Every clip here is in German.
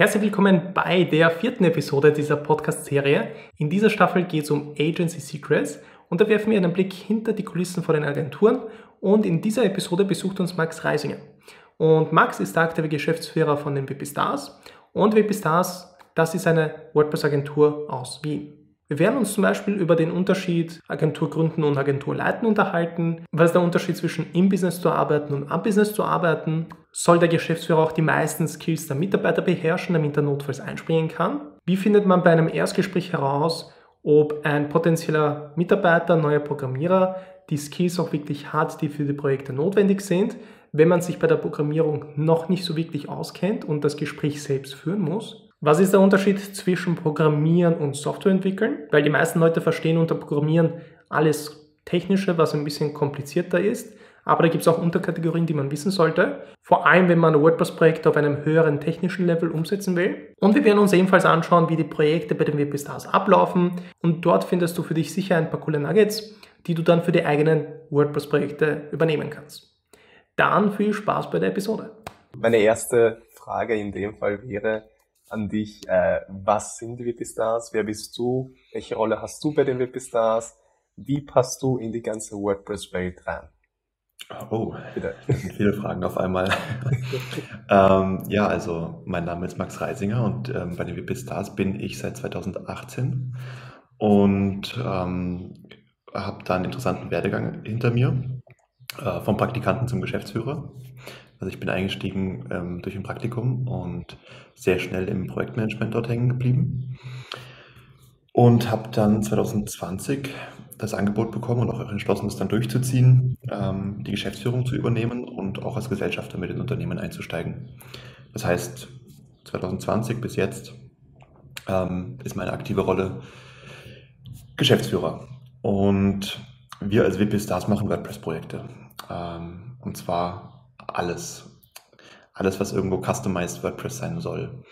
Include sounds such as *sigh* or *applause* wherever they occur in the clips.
Herzlich willkommen bei der vierten Episode dieser Podcast-Serie. In dieser Staffel geht es um Agency Secrets und da werfen wir einen Blick hinter die Kulissen vor den Agenturen und in dieser Episode besucht uns Max Reisinger. Und Max ist der aktive Geschäftsführer von den WP Stars und WP Stars, das ist eine WordPress-Agentur aus Wien. Wir werden uns zum Beispiel über den Unterschied Agentur gründen und Agentur leiten unterhalten. Was ist der Unterschied zwischen im Business zu arbeiten und am Business zu arbeiten? Soll der Geschäftsführer auch die meisten Skills der Mitarbeiter beherrschen, damit er notfalls einspringen kann? Wie findet man bei einem Erstgespräch heraus, ob ein potenzieller Mitarbeiter, neuer Programmierer die Skills auch wirklich hat, die für die Projekte notwendig sind? Wenn man sich bei der Programmierung noch nicht so wirklich auskennt und das Gespräch selbst führen muss? Was ist der Unterschied zwischen Programmieren und Software entwickeln? Weil die meisten Leute verstehen unter Programmieren alles Technische, was ein bisschen komplizierter ist. Aber da gibt es auch Unterkategorien, die man wissen sollte. Vor allem, wenn man WordPress-Projekte auf einem höheren technischen Level umsetzen will. Und wir werden uns ebenfalls anschauen, wie die Projekte bei den WP Stars ablaufen. Und dort findest du für dich sicher ein paar coole Nuggets, die du dann für die eigenen WordPress-Projekte übernehmen kannst. Dann viel Spaß bei der Episode. Meine erste Frage in dem Fall wäre, an dich. Äh, was sind die WP-Stars? Wer bist du? Welche Rolle hast du bei den WP-Stars? Wie passt du in die ganze WordPress-Welt rein? Oh, Bitte. *laughs* viele Fragen auf einmal. *laughs* ähm, ja, also mein Name ist Max Reisinger und ähm, bei den WP Stars bin ich seit 2018 und ähm, habe da einen interessanten Werdegang hinter mir, äh, vom Praktikanten zum Geschäftsführer. Also ich bin eingestiegen ähm, durch ein Praktikum und sehr schnell im Projektmanagement dort hängen geblieben. Und habe dann 2020 das Angebot bekommen und auch entschlossen, das dann durchzuziehen, ähm, die Geschäftsführung zu übernehmen und auch als Gesellschafter mit ins Unternehmen einzusteigen. Das heißt, 2020 bis jetzt ähm, ist meine aktive Rolle Geschäftsführer. Und wir als WP Stars machen WordPress-Projekte. Ähm, und zwar alles. Alles, was irgendwo customized WordPress sein soll.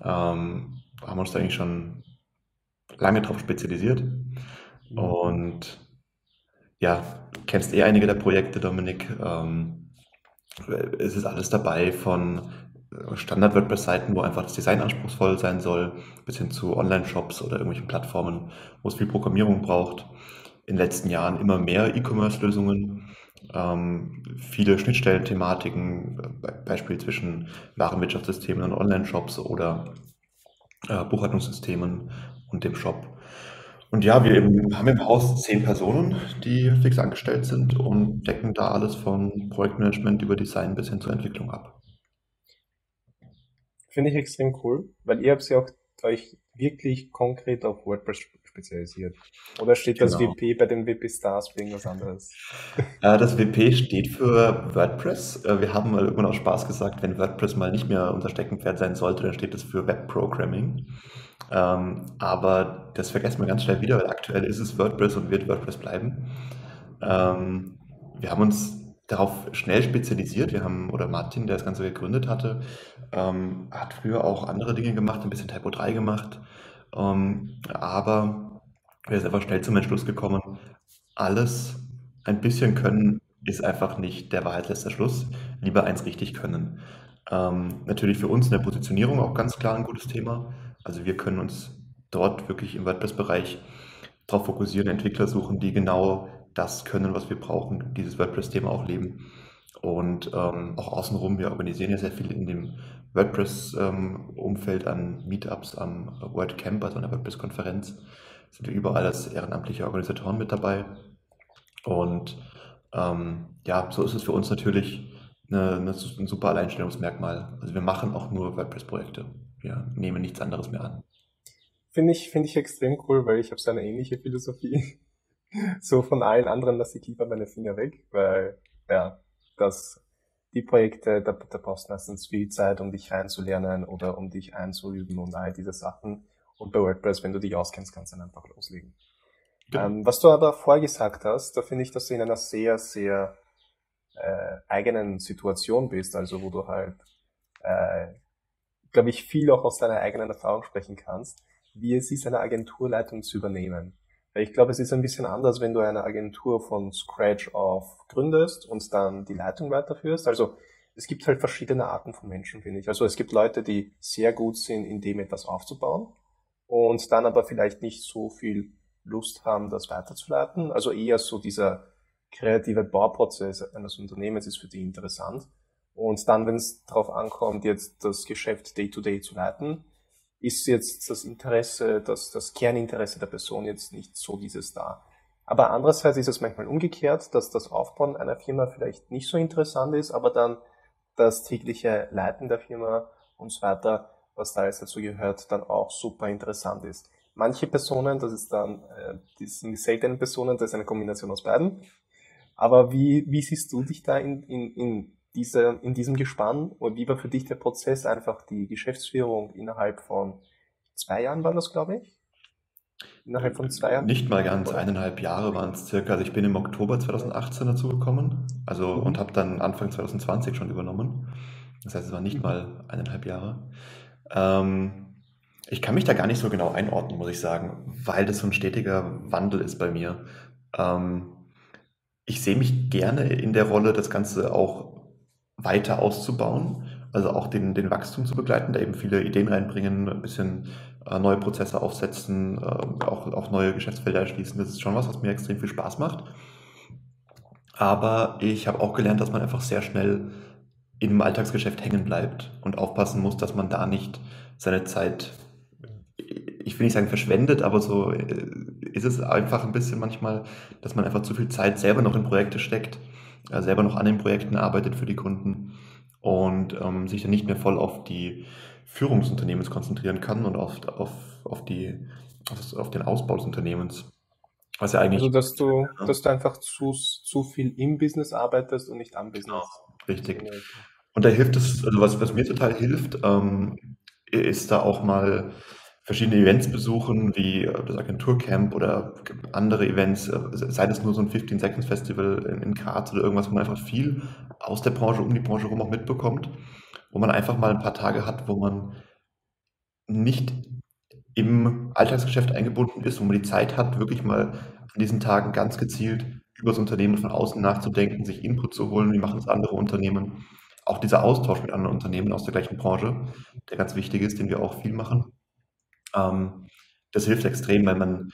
Ähm, haben wir uns da eigentlich schon lange drauf spezialisiert. Mhm. Und ja, kennst eh einige der Projekte, Dominik. Ähm, es ist alles dabei von Standard-WordPress-Seiten, wo einfach das Design anspruchsvoll sein soll, bis hin zu Online-Shops oder irgendwelchen Plattformen, wo es viel Programmierung braucht. In den letzten Jahren immer mehr E-Commerce-Lösungen ähm, viele Schnittstellenthematiken, Beispiel zwischen Warenwirtschaftssystemen und Online-Shops oder äh, Buchhaltungssystemen und dem Shop. Und ja, wir haben im Haus zehn Personen, die fix angestellt sind und decken da alles von Projektmanagement über Design bis hin zur Entwicklung ab. Finde ich extrem cool, weil ihr habt ja auch euch wirklich konkret auf WordPress spezialisiert. Oder steht das genau. WP bei den WP Stars für irgendwas anderes? *laughs* Äh, das WP steht für WordPress. Äh, wir haben mal irgendwann auch Spaß gesagt, wenn WordPress mal nicht mehr unser Steckenpferd sein sollte, dann steht das für Web Programming. Ähm, aber das vergessen wir ganz schnell wieder, weil aktuell ist es WordPress und wird WordPress bleiben. Ähm, wir haben uns darauf schnell spezialisiert. Wir haben, oder Martin, der das Ganze gegründet hatte, ähm, hat früher auch andere Dinge gemacht, ein bisschen Typo 3 gemacht. Ähm, aber wir sind einfach schnell zum Entschluss gekommen, alles ein bisschen können ist einfach nicht der Wahrheit letzter Schluss. Lieber eins richtig können. Ähm, natürlich für uns in der Positionierung auch ganz klar ein gutes Thema. Also wir können uns dort wirklich im WordPress-Bereich darauf fokussieren, Entwickler suchen, die genau das können, was wir brauchen, dieses WordPress-Thema auch leben. Und ähm, auch außenrum, wir organisieren ja sehr viel in dem WordPress-Umfeld ähm, an Meetups, am WordCamp, also einer WordPress-Konferenz. Sind wir überall als ehrenamtliche Organisatoren mit dabei. Und ähm, ja, so ist es für uns natürlich eine, eine, ein super Alleinstellungsmerkmal. Also wir machen auch nur WordPress-Projekte. Wir nehmen nichts anderes mehr an. Finde ich, finde ich extrem cool, weil ich habe so eine ähnliche Philosophie. *laughs* so von allen anderen lasse ich lieber meine Finger weg, weil ja, das die Projekte, da, da brauchst du meistens viel Zeit, um dich reinzulernen oder um dich einzuüben und all diese Sachen. Und bei WordPress, wenn du dich auskennst, kannst du dann einfach loslegen. Ja. Ähm, was du aber vorgesagt hast, da finde ich, dass du in einer sehr, sehr äh, eigenen Situation bist, also wo du halt, äh, glaube ich, viel auch aus deiner eigenen Erfahrung sprechen kannst, wie es ist, eine Agenturleitung zu übernehmen. Ich glaube, es ist ein bisschen anders, wenn du eine Agentur von Scratch auf gründest und dann die Leitung weiterführst. Also es gibt halt verschiedene Arten von Menschen, finde ich. Also es gibt Leute, die sehr gut sind, in dem etwas aufzubauen und dann aber vielleicht nicht so viel Lust haben, das weiterzuleiten. Also eher so dieser kreative Bauprozess eines Unternehmens ist für die interessant. Und dann, wenn es darauf ankommt, jetzt das Geschäft day-to-day -Day zu leiten, ist jetzt das Interesse, das, das Kerninteresse der Person jetzt nicht so dieses da. Aber andererseits ist es manchmal umgekehrt, dass das Aufbauen einer Firma vielleicht nicht so interessant ist, aber dann das tägliche Leiten der Firma und so weiter, was da jetzt dazu gehört, dann auch super interessant ist. Manche Personen, das ist dann, äh, die sind seltenen Personen, das ist eine Kombination aus beiden. Aber wie, wie siehst du dich da in, in, in, diese, in diesem Gespann? Und wie war für dich der Prozess, einfach die Geschäftsführung innerhalb von zwei Jahren war das, glaube ich? Innerhalb von zwei Jahren? Nicht mal ganz, eineinhalb Jahre waren es circa. Also ich bin im Oktober 2018 dazu gekommen also, mhm. und habe dann Anfang 2020 schon übernommen. Das heißt, es waren nicht mhm. mal eineinhalb Jahre. Ähm, ich kann mich da gar nicht so genau einordnen, muss ich sagen, weil das so ein stetiger Wandel ist bei mir. Ähm, ich sehe mich gerne in der Rolle, das Ganze auch weiter auszubauen, also auch den, den Wachstum zu begleiten, da eben viele Ideen reinbringen, ein bisschen äh, neue Prozesse aufsetzen, äh, auch, auch neue Geschäftsfelder erschließen. Das ist schon was, was mir extrem viel Spaß macht. Aber ich habe auch gelernt, dass man einfach sehr schnell im Alltagsgeschäft hängen bleibt und aufpassen muss, dass man da nicht seine Zeit, ich will nicht sagen verschwendet, aber so äh, ist es einfach ein bisschen manchmal, dass man einfach zu viel Zeit selber noch in Projekte steckt, äh, selber noch an den Projekten arbeitet für die Kunden und ähm, sich dann nicht mehr voll auf die Führung des Unternehmens konzentrieren kann und auf, auf, auf, die, auf, auf den Ausbau des Unternehmens. Was ja eigentlich. Also, dass du, ja. dass du einfach zu, zu viel im Business arbeitest und nicht am Business. Genau, richtig. Und da hilft es, also was, was mir total hilft, ähm, ist da auch mal verschiedene Events besuchen, wie äh, das Agenturcamp oder andere Events, äh, sei das nur so ein 15 Seconds Festival in, in Graz oder irgendwas, wo man einfach viel aus der Branche, um die Branche herum auch mitbekommt, wo man einfach mal ein paar Tage hat, wo man nicht im Alltagsgeschäft eingebunden ist, wo man die Zeit hat, wirklich mal an diesen Tagen ganz gezielt über das Unternehmen von außen nachzudenken, sich Input zu holen, wie machen es andere Unternehmen. Auch dieser Austausch mit anderen Unternehmen aus der gleichen Branche, der ganz wichtig ist, den wir auch viel machen. Ähm, das hilft extrem, weil man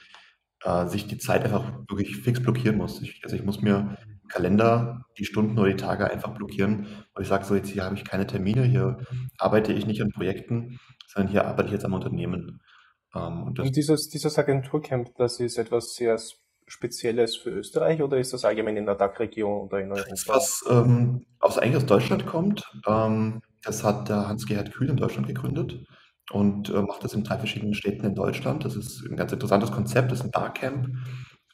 äh, sich die Zeit einfach wirklich fix blockieren muss. Ich, also ich muss mir im Kalender die Stunden oder die Tage einfach blockieren, weil ich sage, so jetzt hier habe ich keine Termine, hier arbeite ich nicht an Projekten, sondern hier arbeite ich jetzt am Unternehmen. Ähm, und also dieses, dieses Agenturcamp, das ist etwas sehr Spezielles für Österreich oder ist das allgemein in der DAC-Region oder in Europa? Das, was ähm, aus, eigentlich aus Deutschland kommt, ähm, das hat der Hans-Gerhard Kühn in Deutschland gegründet und äh, macht das in drei verschiedenen Städten in Deutschland. Das ist ein ganz interessantes Konzept, das ist ein Barcamp.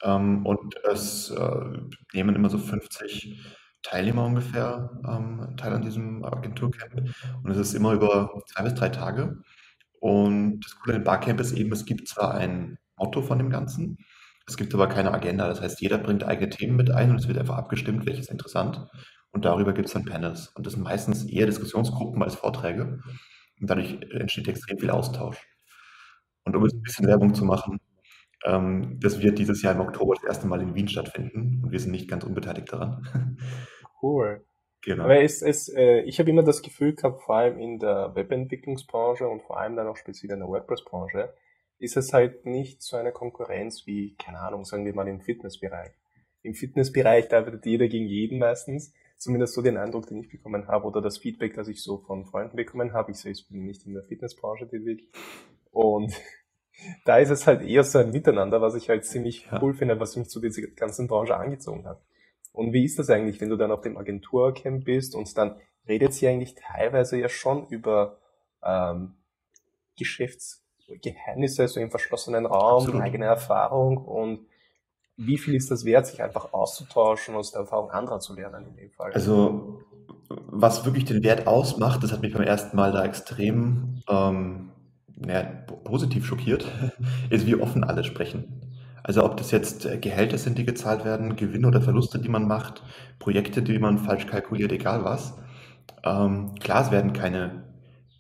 Ähm, und es äh, nehmen immer so 50 Teilnehmer ungefähr ähm, teil an diesem Agenturcamp. Und es ist immer über zwei bis drei Tage. Und das Coole an dem Barcamp ist eben, es gibt zwar ein Motto von dem Ganzen, es gibt aber keine Agenda. Das heißt, jeder bringt eigene Themen mit ein und es wird einfach abgestimmt, welches interessant. Und darüber gibt es dann Panels. Und das sind meistens eher Diskussionsgruppen als Vorträge. Und dadurch entsteht extrem viel Austausch. Und um jetzt ein bisschen Werbung zu machen, ähm, das wird dieses Jahr im Oktober das erste Mal in Wien stattfinden und wir sind nicht ganz unbeteiligt daran. *laughs* Cool. Genau. Aber es, es, äh, ich habe immer das Gefühl gehabt, vor allem in der Webentwicklungsbranche und vor allem dann auch speziell in der WordPress-Branche, ist es halt nicht so eine Konkurrenz wie, keine Ahnung, sagen wir mal im Fitnessbereich. Im Fitnessbereich, da arbeitet jeder gegen jeden meistens zumindest so den Eindruck, den ich bekommen habe oder das Feedback, das ich so von Freunden bekommen habe. Ich selbst bin nicht in der Fitnessbranche tätig und *laughs* da ist es halt eher so ein Miteinander, was ich halt ziemlich ja. cool finde, was mich zu dieser ganzen Branche angezogen hat. Und wie ist das eigentlich, wenn du dann auf dem Agenturcamp bist und dann redet sie eigentlich teilweise ja schon über ähm, Geschäftsgeheimnisse, so im verschlossenen Raum, Absolut. eigene Erfahrung und wie viel ist das wert, sich einfach auszutauschen aus der Erfahrung anderer zu lernen in dem Fall? Also, was wirklich den Wert ausmacht, das hat mich beim ersten Mal da extrem ähm, ja, positiv schockiert, *laughs* ist, wie offen alle sprechen. Also ob das jetzt äh, Gehälter sind, die gezahlt werden, Gewinne oder Verluste, die man macht, Projekte, die man falsch kalkuliert, egal was. Ähm, klar, es werden keine,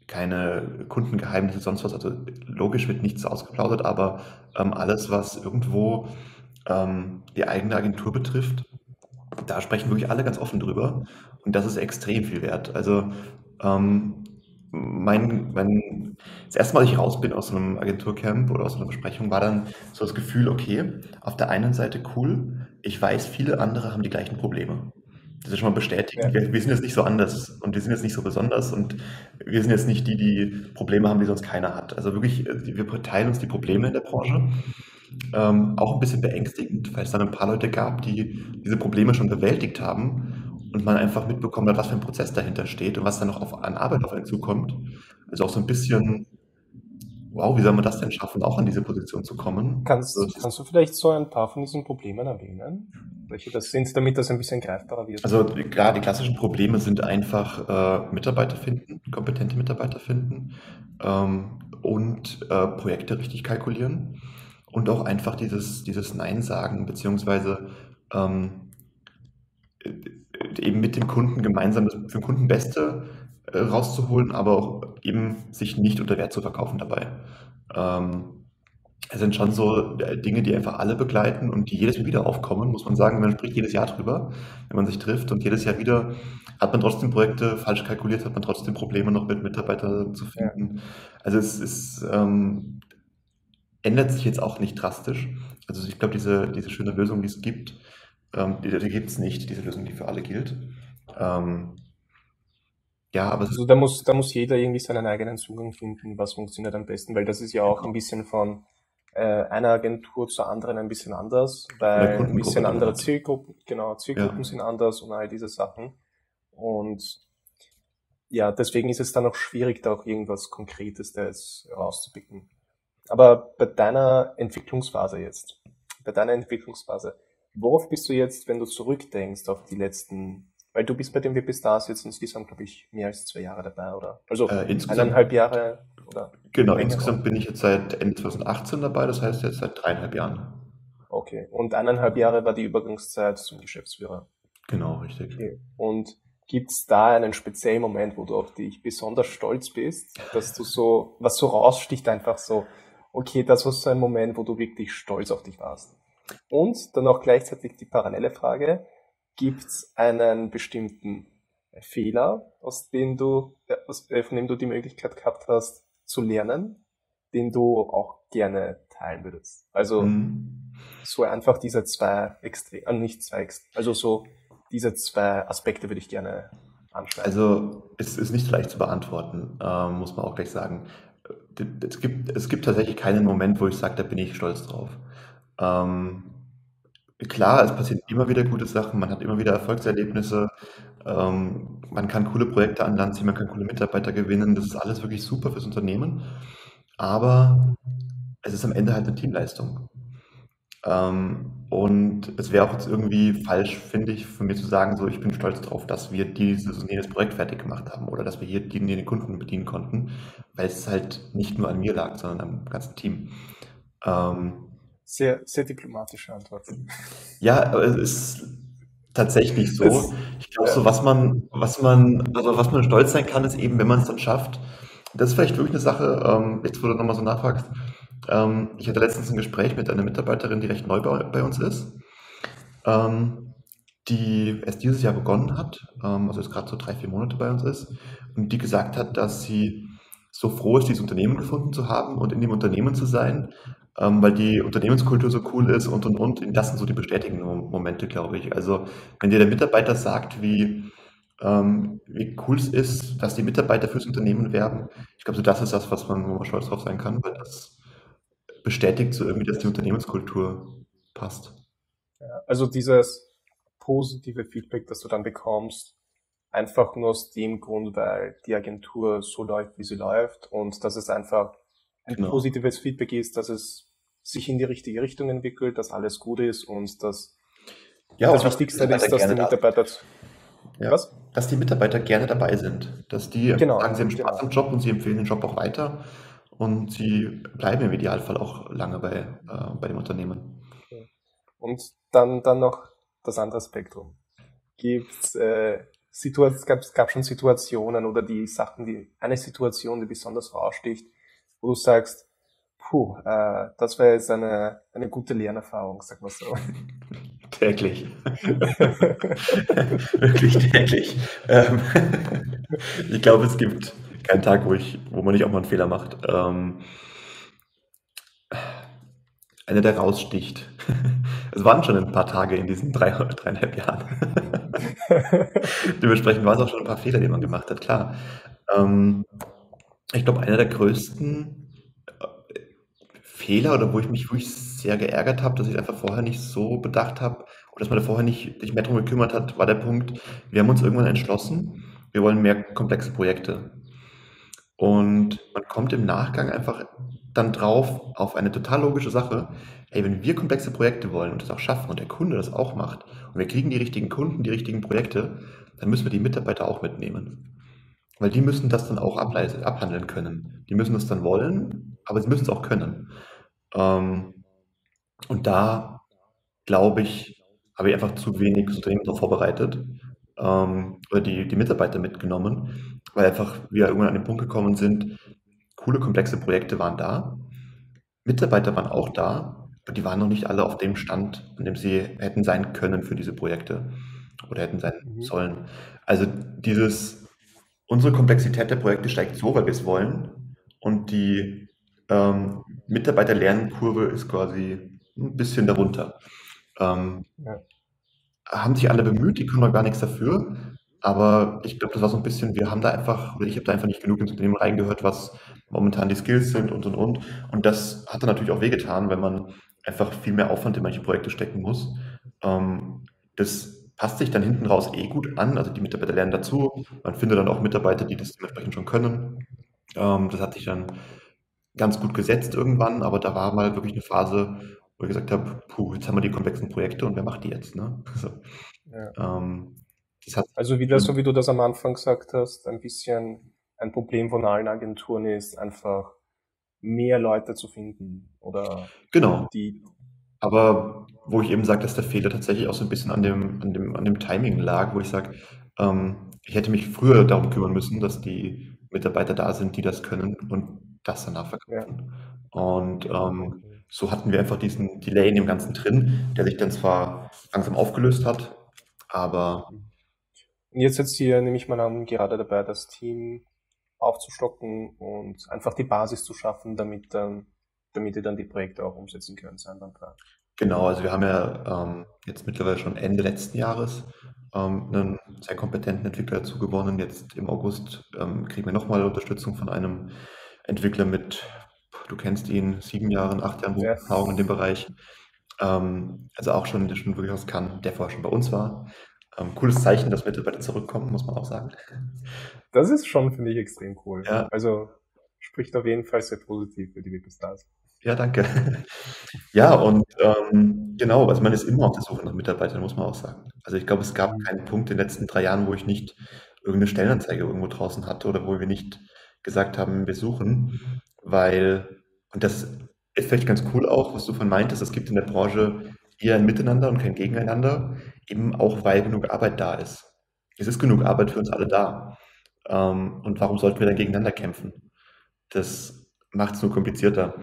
keine Kundengeheimnisse, sonst was. Also logisch wird nichts ausgeplaudert, aber ähm, alles, was irgendwo ähm, die eigene Agentur betrifft, da sprechen wirklich alle ganz offen drüber und das ist extrem viel wert. Also ähm, mein, mein, das erste Mal, als ich raus bin aus einem Agenturcamp oder aus einer Besprechung, war dann so das Gefühl, okay, auf der einen Seite cool, ich weiß, viele andere haben die gleichen Probleme. Das ist schon mal bestätigt. Ja. Wir, wir, sind jetzt nicht so anders und wir sind jetzt nicht so besonders und wir sind jetzt nicht die, die Probleme haben, die sonst keiner hat. Also wirklich, wir teilen uns die Probleme in der Branche. Ähm, auch ein bisschen beängstigend, weil es dann ein paar Leute gab, die diese Probleme schon bewältigt haben und man einfach mitbekommen hat, was für ein Prozess dahinter steht und was dann noch auf, an Arbeit auf einen zukommt. Also auch so ein bisschen, wow, wie soll man das denn schaffen, auch an diese Position zu kommen? Kannst, also, kannst du vielleicht so ein paar von diesen Problemen erwähnen? Welche das sind, damit das ein bisschen greifbarer wird? Also klar, die klassischen Probleme sind einfach äh, Mitarbeiter finden, kompetente Mitarbeiter finden ähm, und äh, Projekte richtig kalkulieren und auch einfach dieses, dieses Nein sagen, beziehungsweise ähm, eben mit dem Kunden gemeinsam das für den Kunden Beste äh, rauszuholen, aber auch eben sich nicht unter Wert zu verkaufen dabei. Ähm, es sind schon so äh, Dinge, die einfach alle begleiten und die jedes Mal wieder aufkommen, muss man sagen. Man spricht jedes Jahr drüber, wenn man sich trifft und jedes Jahr wieder hat man trotzdem Projekte falsch kalkuliert, hat man trotzdem Probleme noch mit Mitarbeitern zu finden. Also es ist, ähm, ändert sich jetzt auch nicht drastisch. Also ich glaube, diese, diese schöne Lösung, die es gibt, ähm, die, die gibt es nicht, diese Lösung, die für alle gilt. Ähm, ja, aber also da muss, da muss jeder irgendwie seinen eigenen Zugang finden, was funktioniert am besten, weil das ist ja auch ein bisschen von äh, einer Agentur zur anderen ein bisschen anders, weil ein bisschen andere Zielgruppen, genau, Zielgruppen ja. sind anders und all diese Sachen. Und ja, deswegen ist es dann auch schwierig, da auch irgendwas Konkretes da jetzt rauszupicken. Aber bei deiner Entwicklungsphase jetzt, bei deiner Entwicklungsphase, worauf bist du jetzt, wenn du zurückdenkst auf die letzten weil du bist bei dem WP Stars jetzt insgesamt, glaube ich, mehr als zwei Jahre dabei, oder? Also äh, eineinhalb Jahre, oder? Genau, insgesamt bin ich jetzt seit Ende 2018 dabei, das heißt jetzt seit dreieinhalb Jahren. Okay, und eineinhalb Jahre war die Übergangszeit zum Geschäftsführer. Genau, richtig. Okay. Und gibt's da einen speziellen Moment, wo du auf dich besonders stolz bist, dass du so, was so raussticht, einfach so, okay, das war so ein Moment, wo du wirklich stolz auf dich warst. Und dann auch gleichzeitig die parallele Frage, gibt es einen bestimmten Fehler, aus dem du, aus, äh, von dem du die Möglichkeit gehabt hast zu lernen, den du auch gerne teilen würdest. Also mhm. so einfach diese zwei Extrem, äh, nicht zwei Extrem, also so diese zwei Aspekte würde ich gerne. Also es ist nicht leicht zu beantworten, äh, muss man auch gleich sagen. Es gibt, es gibt tatsächlich keinen Moment, wo ich sage, da bin ich stolz drauf. Ähm, Klar, es passieren immer wieder gute Sachen, man hat immer wieder Erfolgserlebnisse, ähm, man kann coole Projekte an Land ziehen, man kann coole Mitarbeiter gewinnen. Das ist alles wirklich super fürs Unternehmen, aber es ist am Ende halt eine Teamleistung. Ähm, und es wäre auch jetzt irgendwie falsch, finde ich, von mir zu sagen, so ich bin stolz darauf, dass wir dieses und jenes Projekt fertig gemacht haben oder dass wir hier die, den Kunden bedienen konnten, weil es halt nicht nur an mir lag, sondern am ganzen Team. Ähm, sehr, sehr diplomatische Antwort. Ja, aber es ist tatsächlich so. Ich glaube, so was man, was man, also was man stolz sein kann, ist eben, wenn man es dann schafft. Das ist vielleicht wirklich eine Sache, ähm, jetzt wo du nochmal so nachfragst. Ähm, ich hatte letztens ein Gespräch mit einer Mitarbeiterin, die recht neu bei, bei uns ist, ähm, die erst dieses Jahr begonnen hat, ähm, also jetzt gerade so drei, vier Monate bei uns ist, und die gesagt hat, dass sie so froh ist, dieses Unternehmen gefunden zu haben und in dem Unternehmen zu sein, ähm, weil die Unternehmenskultur so cool ist und und und. Das sind so die bestätigenden Momente, glaube ich. Also wenn dir der Mitarbeiter sagt, wie, ähm, wie cool es ist, dass die Mitarbeiter fürs Unternehmen werben, ich glaube, so das ist das, was man, wo man stolz drauf sein kann, weil das bestätigt so irgendwie, dass die Unternehmenskultur passt. Ja, also dieses positive Feedback, das du dann bekommst, einfach nur aus dem Grund, weil die Agentur so läuft, wie sie läuft und dass es einfach ein genau. positives Feedback ist, dass es sich in die richtige Richtung entwickelt, dass alles gut ist und dass ja, das Wichtigste ist, dass die Mitarbeiter ja, was? Dass die Mitarbeiter gerne dabei sind. Dass die genau, sagen, sie haben Spaß genau. am Job und sie empfehlen den Job auch weiter und sie bleiben im Idealfall auch lange bei, äh, bei dem Unternehmen. Und dann, dann noch das andere Spektrum. Gibt's, äh, es gab, gab schon Situationen oder die Sachen, die eine Situation, die besonders raussticht, wo du sagst, puh, äh, das wäre jetzt eine, eine gute Lernerfahrung, sag mal so. *laughs* täglich. *laughs* Wirklich täglich. Ähm, *laughs* ich glaube, es gibt keinen Tag, wo, ich, wo man nicht auch mal einen Fehler macht. Ähm, einer, der raussticht. *laughs* Es waren schon ein paar Tage in diesen drei, *laughs* dreieinhalb Jahren. *laughs* Dementsprechend waren es auch schon ein paar Fehler, die man gemacht hat, klar. Ähm, ich glaube, einer der größten äh, Fehler oder wo ich mich wirklich sehr geärgert habe, dass ich einfach vorher nicht so bedacht habe oder dass man da vorher nicht sich mehr darum gekümmert hat, war der Punkt, wir haben uns irgendwann entschlossen, wir wollen mehr komplexe Projekte. Und man kommt im Nachgang einfach dann drauf auf eine total logische Sache. Ey, wenn wir komplexe Projekte wollen und das auch schaffen und der Kunde das auch macht und wir kriegen die richtigen Kunden, die richtigen Projekte, dann müssen wir die Mitarbeiter auch mitnehmen. Weil die müssen das dann auch abhandeln können. Die müssen das dann wollen, aber sie müssen es auch können. Ähm, und da, glaube ich, habe ich einfach zu wenig so darauf vorbereitet ähm, oder die, die Mitarbeiter mitgenommen, weil einfach wir irgendwann an den Punkt gekommen sind, coole, komplexe Projekte waren da, Mitarbeiter waren auch da, aber die waren noch nicht alle auf dem Stand, an dem sie hätten sein können für diese Projekte oder hätten sein mhm. sollen. Also dieses, unsere Komplexität der Projekte steigt so, weil wir es wollen und die ähm, Mitarbeiter-Lernkurve ist quasi ein bisschen darunter. Ähm, ja. Haben sich alle bemüht, die können noch gar nichts dafür. Aber ich glaube, das war so ein bisschen, wir haben da einfach, oder ich habe da einfach nicht genug ins Unternehmen reingehört, was momentan die Skills sind und und und. Und das hat dann natürlich auch wehgetan, wenn man einfach viel mehr Aufwand in manche Projekte stecken muss. Ähm, das passt sich dann hinten raus eh gut an. Also die Mitarbeiter lernen dazu. Man findet dann auch Mitarbeiter, die das dementsprechend schon können. Ähm, das hat sich dann ganz gut gesetzt irgendwann, aber da war mal wirklich eine Phase, wo ich gesagt habe, puh, jetzt haben wir die komplexen Projekte und wer macht die jetzt? Ne? *laughs* Also, ja. ähm, also wieder so wie du das am Anfang gesagt hast, ein bisschen ein Problem von allen Agenturen ist einfach mehr Leute zu finden oder genau. die. Aber wo ich eben sage, dass der Fehler tatsächlich auch so ein bisschen an dem, an dem, an dem Timing lag, wo ich sage, ähm, ich hätte mich früher darum kümmern müssen, dass die Mitarbeiter da sind, die das können und das danach verkaufen. Ja. Und ähm, so hatten wir einfach diesen Delay in dem Ganzen drin, der sich dann zwar langsam aufgelöst hat, aber. Jetzt sitzt hier, nehme ich mal an, gerade dabei, das Team aufzustocken und einfach die Basis zu schaffen, damit dann, damit ihr dann die Projekte auch umsetzen könnt, sein dann Genau, also wir haben ja ähm, jetzt mittlerweile schon Ende letzten Jahres ähm, einen sehr kompetenten Entwickler dazu gewonnen. Jetzt im August ähm, kriegen wir nochmal Unterstützung von einem Entwickler mit, du kennst ihn, sieben Jahren, acht Jahren Erfahrung in dem Bereich. Ähm, also auch schon, der schon wirklich was kann, der vorher schon bei uns war. Ähm, cooles Zeichen, dass Mitarbeiter zurückkommen, muss man auch sagen. Das ist schon, finde ich, extrem cool. Ja. Also spricht auf jeden Fall sehr positiv für die Webstars. Ja, danke. *laughs* Ja, und ähm, genau, also man ist immer auf der Suche nach Mitarbeitern, muss man auch sagen. Also ich glaube, es gab keinen Punkt in den letzten drei Jahren, wo ich nicht irgendeine Stellenanzeige irgendwo draußen hatte oder wo wir nicht gesagt haben, wir suchen, weil, und das ist vielleicht ganz cool auch, was du von meintest, es gibt in der Branche eher ein Miteinander und kein Gegeneinander, eben auch weil genug Arbeit da ist. Es ist genug Arbeit für uns alle da. Ähm, und warum sollten wir dann gegeneinander kämpfen? Das macht es nur komplizierter.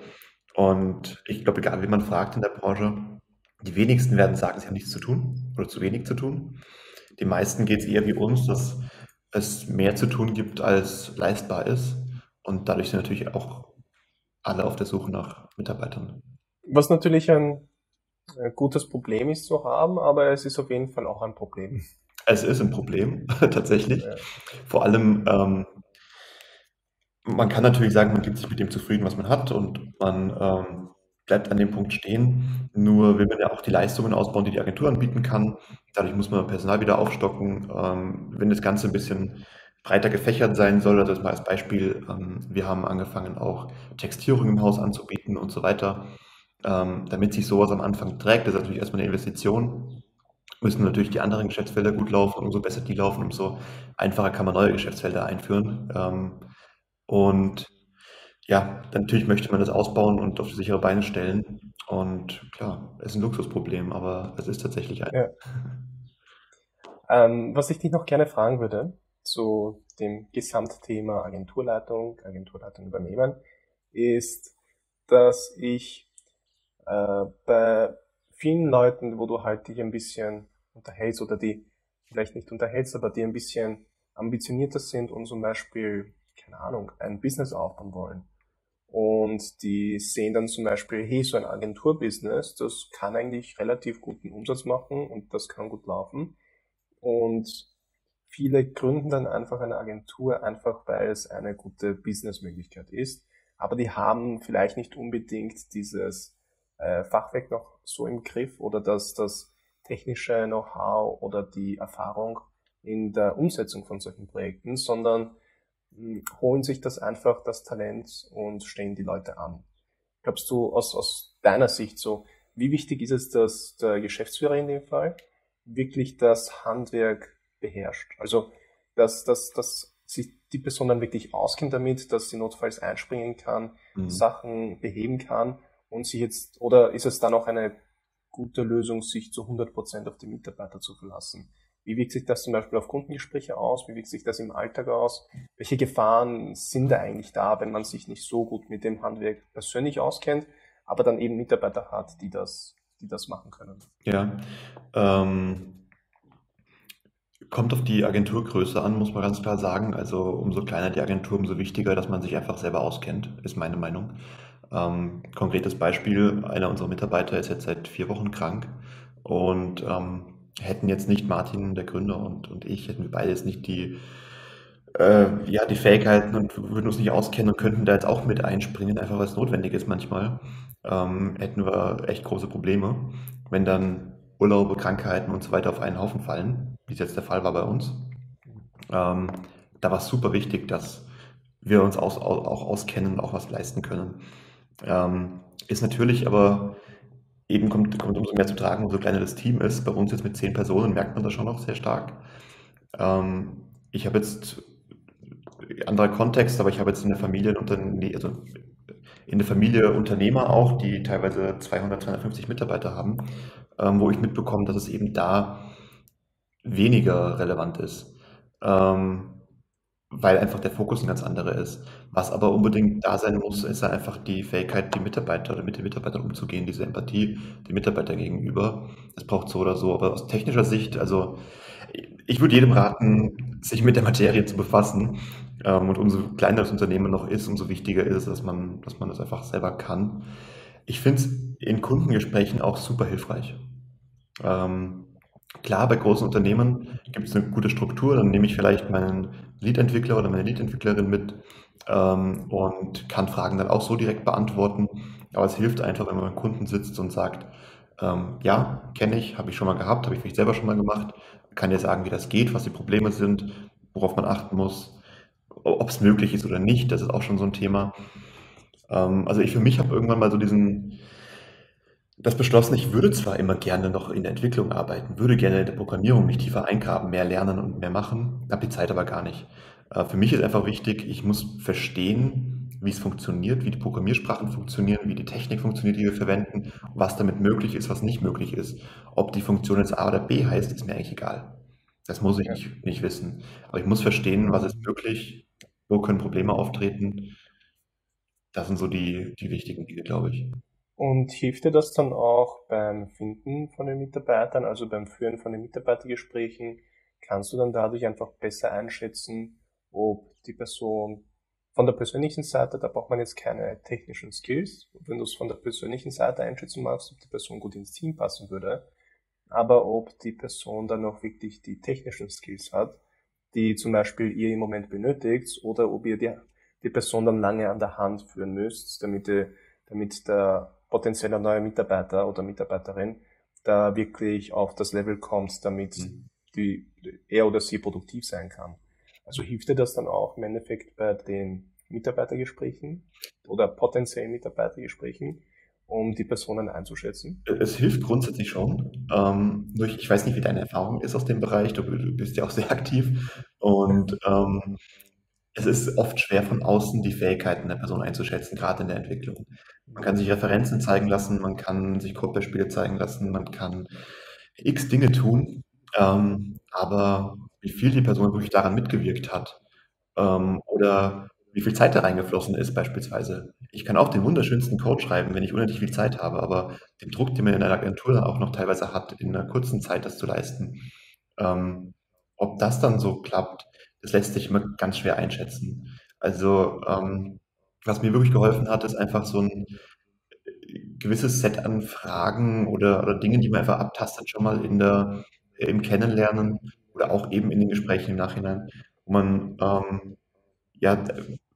Und ich glaube, egal wie man fragt in der Branche, die wenigsten werden sagen, sie haben nichts zu tun oder zu wenig zu tun. Die meisten geht es eher wie uns, dass es mehr zu tun gibt, als leistbar ist. Und dadurch sind natürlich auch alle auf der Suche nach Mitarbeitern. Was natürlich ein gutes Problem ist zu haben, aber es ist auf jeden Fall auch ein Problem. Es ist ein Problem, *laughs* tatsächlich. Ja. Vor allem, ähm, man kann natürlich sagen, man gibt sich mit dem zufrieden, was man hat und man ähm, bleibt an dem Punkt stehen. Nur will man ja auch die Leistungen ausbauen, die die Agentur anbieten kann. Dadurch muss man Personal wieder aufstocken. Ähm, wenn das Ganze ein bisschen breiter gefächert sein soll, also mal als Beispiel, ähm, wir haben angefangen auch Textierung im Haus anzubieten und so weiter. Ähm, damit sich sowas am Anfang trägt, das ist natürlich erstmal eine Investition. Müssen natürlich die anderen Geschäftsfelder gut laufen, umso besser die laufen, umso einfacher kann man neue Geschäftsfelder einführen. Ähm, und ja, natürlich möchte man das ausbauen und auf sichere Beine stellen. Und klar, es ist ein Luxusproblem, aber es ist tatsächlich ein. Ja. Ähm, was ich dich noch gerne fragen würde zu dem Gesamtthema Agenturleitung, Agenturleitung übernehmen, ist, dass ich äh, bei vielen Leuten, wo du halt dich ein bisschen unterhältst oder die vielleicht nicht unterhältst, aber die ein bisschen ambitionierter sind und zum Beispiel, keine Ahnung, ein Business aufbauen wollen. Und die sehen dann zum Beispiel, hey, so ein Agenturbusiness, das kann eigentlich relativ guten Umsatz machen und das kann gut laufen. Und viele gründen dann einfach eine Agentur, einfach weil es eine gute Businessmöglichkeit ist. Aber die haben vielleicht nicht unbedingt dieses äh, Fachwerk noch so im Griff oder das, das technische Know-how oder die Erfahrung in der Umsetzung von solchen Projekten, sondern mh, hm, holen sich das einfach, das Talent und stellen die Leute an. Glaubst du aus, aus deiner Sicht so, wie wichtig ist es, dass der Geschäftsführer in dem Fall wirklich das Handwerk beherrscht. Also, dass, dass, dass sich die Person dann wirklich auskennt damit, dass sie notfalls einspringen kann, mhm. Sachen beheben kann und sich jetzt, oder ist es dann auch eine gute Lösung, sich zu 100% auf die Mitarbeiter zu verlassen? Wie wirkt sich das zum Beispiel auf Kundengespräche aus? Wie wirkt sich das im Alltag aus? Welche Gefahren sind da eigentlich da, wenn man sich nicht so gut mit dem Handwerk persönlich auskennt, aber dann eben Mitarbeiter hat, die das, die das machen können? Ja, ähm, Kommt auf die Agenturgröße an, muss man ganz klar sagen. Also umso kleiner die Agentur, umso wichtiger, dass man sich einfach selber auskennt, ist meine Meinung. Ähm, konkretes Beispiel, einer unserer Mitarbeiter ist jetzt seit vier Wochen krank und ähm, hätten jetzt nicht Martin, der Gründer, und, und ich, hätten wir beide jetzt nicht die, äh, ja, die Fähigkeiten und würden uns nicht auskennen und könnten da jetzt auch mit einspringen, einfach weil es notwendig ist manchmal, ähm, hätten wir echt große Probleme, wenn dann Urlaube, Krankheiten und so weiter auf einen Haufen fallen wie es jetzt der Fall war bei uns. Ähm, da war es super wichtig, dass wir uns aus, auch auskennen und auch was leisten können. Ähm, ist natürlich aber eben kommt, kommt umso mehr zu tragen, umso kleiner das Team ist. Bei uns jetzt mit zehn Personen merkt man das schon noch sehr stark. Ähm, ich habe jetzt anderer Kontext, aber ich habe jetzt in der Familie, also in der Familie Unternehmer auch, die teilweise 200, 250 Mitarbeiter haben, ähm, wo ich mitbekomme, dass es eben da weniger relevant ist, ähm, weil einfach der Fokus ein ganz anderer ist. Was aber unbedingt da sein muss, ist einfach die Fähigkeit, die Mitarbeiter oder mit den Mitarbeitern umzugehen, diese Empathie den Mitarbeiter gegenüber. Das braucht so oder so. Aber aus technischer Sicht, also ich würde jedem raten, sich mit der Materie zu befassen. Ähm, und umso kleiner das Unternehmen noch ist, umso wichtiger ist es, dass man, dass man das einfach selber kann. Ich finde es in Kundengesprächen auch super hilfreich. Ähm, Klar, bei großen Unternehmen gibt es eine gute Struktur, dann nehme ich vielleicht meinen Lead-Entwickler oder meine Lead-Entwicklerin mit ähm, und kann Fragen dann auch so direkt beantworten. Aber es hilft einfach, wenn man beim Kunden sitzt und sagt, ähm, ja, kenne ich, habe ich schon mal gehabt, habe ich vielleicht selber schon mal gemacht, kann dir sagen, wie das geht, was die Probleme sind, worauf man achten muss, ob es möglich ist oder nicht, das ist auch schon so ein Thema. Ähm, also ich für mich habe irgendwann mal so diesen, das beschlossen, ich würde zwar immer gerne noch in der Entwicklung arbeiten, würde gerne in der Programmierung mich tiefer eingraben, mehr lernen und mehr machen, habe die Zeit aber gar nicht. Äh, für mich ist einfach wichtig, ich muss verstehen, wie es funktioniert, wie die Programmiersprachen funktionieren, wie die Technik funktioniert, die wir verwenden, was damit möglich ist, was nicht möglich ist. Ob die Funktion jetzt A oder B heißt, ist mir eigentlich egal. Das muss ich nicht, nicht wissen. Aber ich muss verstehen, was ist möglich, wo können Probleme auftreten. Das sind so die, die wichtigen Dinge, glaube ich. Und hilft dir das dann auch beim Finden von den Mitarbeitern, also beim Führen von den Mitarbeitergesprächen? Kannst du dann dadurch einfach besser einschätzen, ob die Person von der persönlichen Seite, da braucht man jetzt keine technischen Skills, wenn du es von der persönlichen Seite einschätzen magst, ob die Person gut ins Team passen würde, aber ob die Person dann auch wirklich die technischen Skills hat, die zum Beispiel ihr im Moment benötigt, oder ob ihr die, die Person dann lange an der Hand führen müsst, damit, die, damit der potenzieller neuer Mitarbeiter oder Mitarbeiterin da wirklich auf das Level kommt, damit mhm. die, er oder sie produktiv sein kann. Also hilft dir das dann auch im Endeffekt bei den Mitarbeitergesprächen oder potenziellen Mitarbeitergesprächen, um die Personen einzuschätzen? Es hilft grundsätzlich schon. Ähm, ich weiß nicht, wie deine Erfahrung ist aus dem Bereich. Du, du bist ja auch sehr *laughs* aktiv. Und ähm, es ist oft schwer von außen die Fähigkeiten der Person einzuschätzen, gerade in der Entwicklung. Man kann sich Referenzen zeigen lassen, man kann sich Codebeispiele zeigen lassen, man kann x Dinge tun, ähm, aber wie viel die Person wirklich daran mitgewirkt hat ähm, oder wie viel Zeit da reingeflossen ist beispielsweise. Ich kann auch den wunderschönsten Code schreiben, wenn ich unendlich viel Zeit habe, aber den Druck, den man in einer Agentur auch noch teilweise hat, in einer kurzen Zeit das zu leisten, ähm, ob das dann so klappt, das lässt sich immer ganz schwer einschätzen. Also ähm, was mir wirklich geholfen hat, ist einfach so ein gewisses Set an Fragen oder, oder Dingen, die man einfach abtastet, schon mal in der, im Kennenlernen oder auch eben in den Gesprächen im Nachhinein, wo man ähm, ja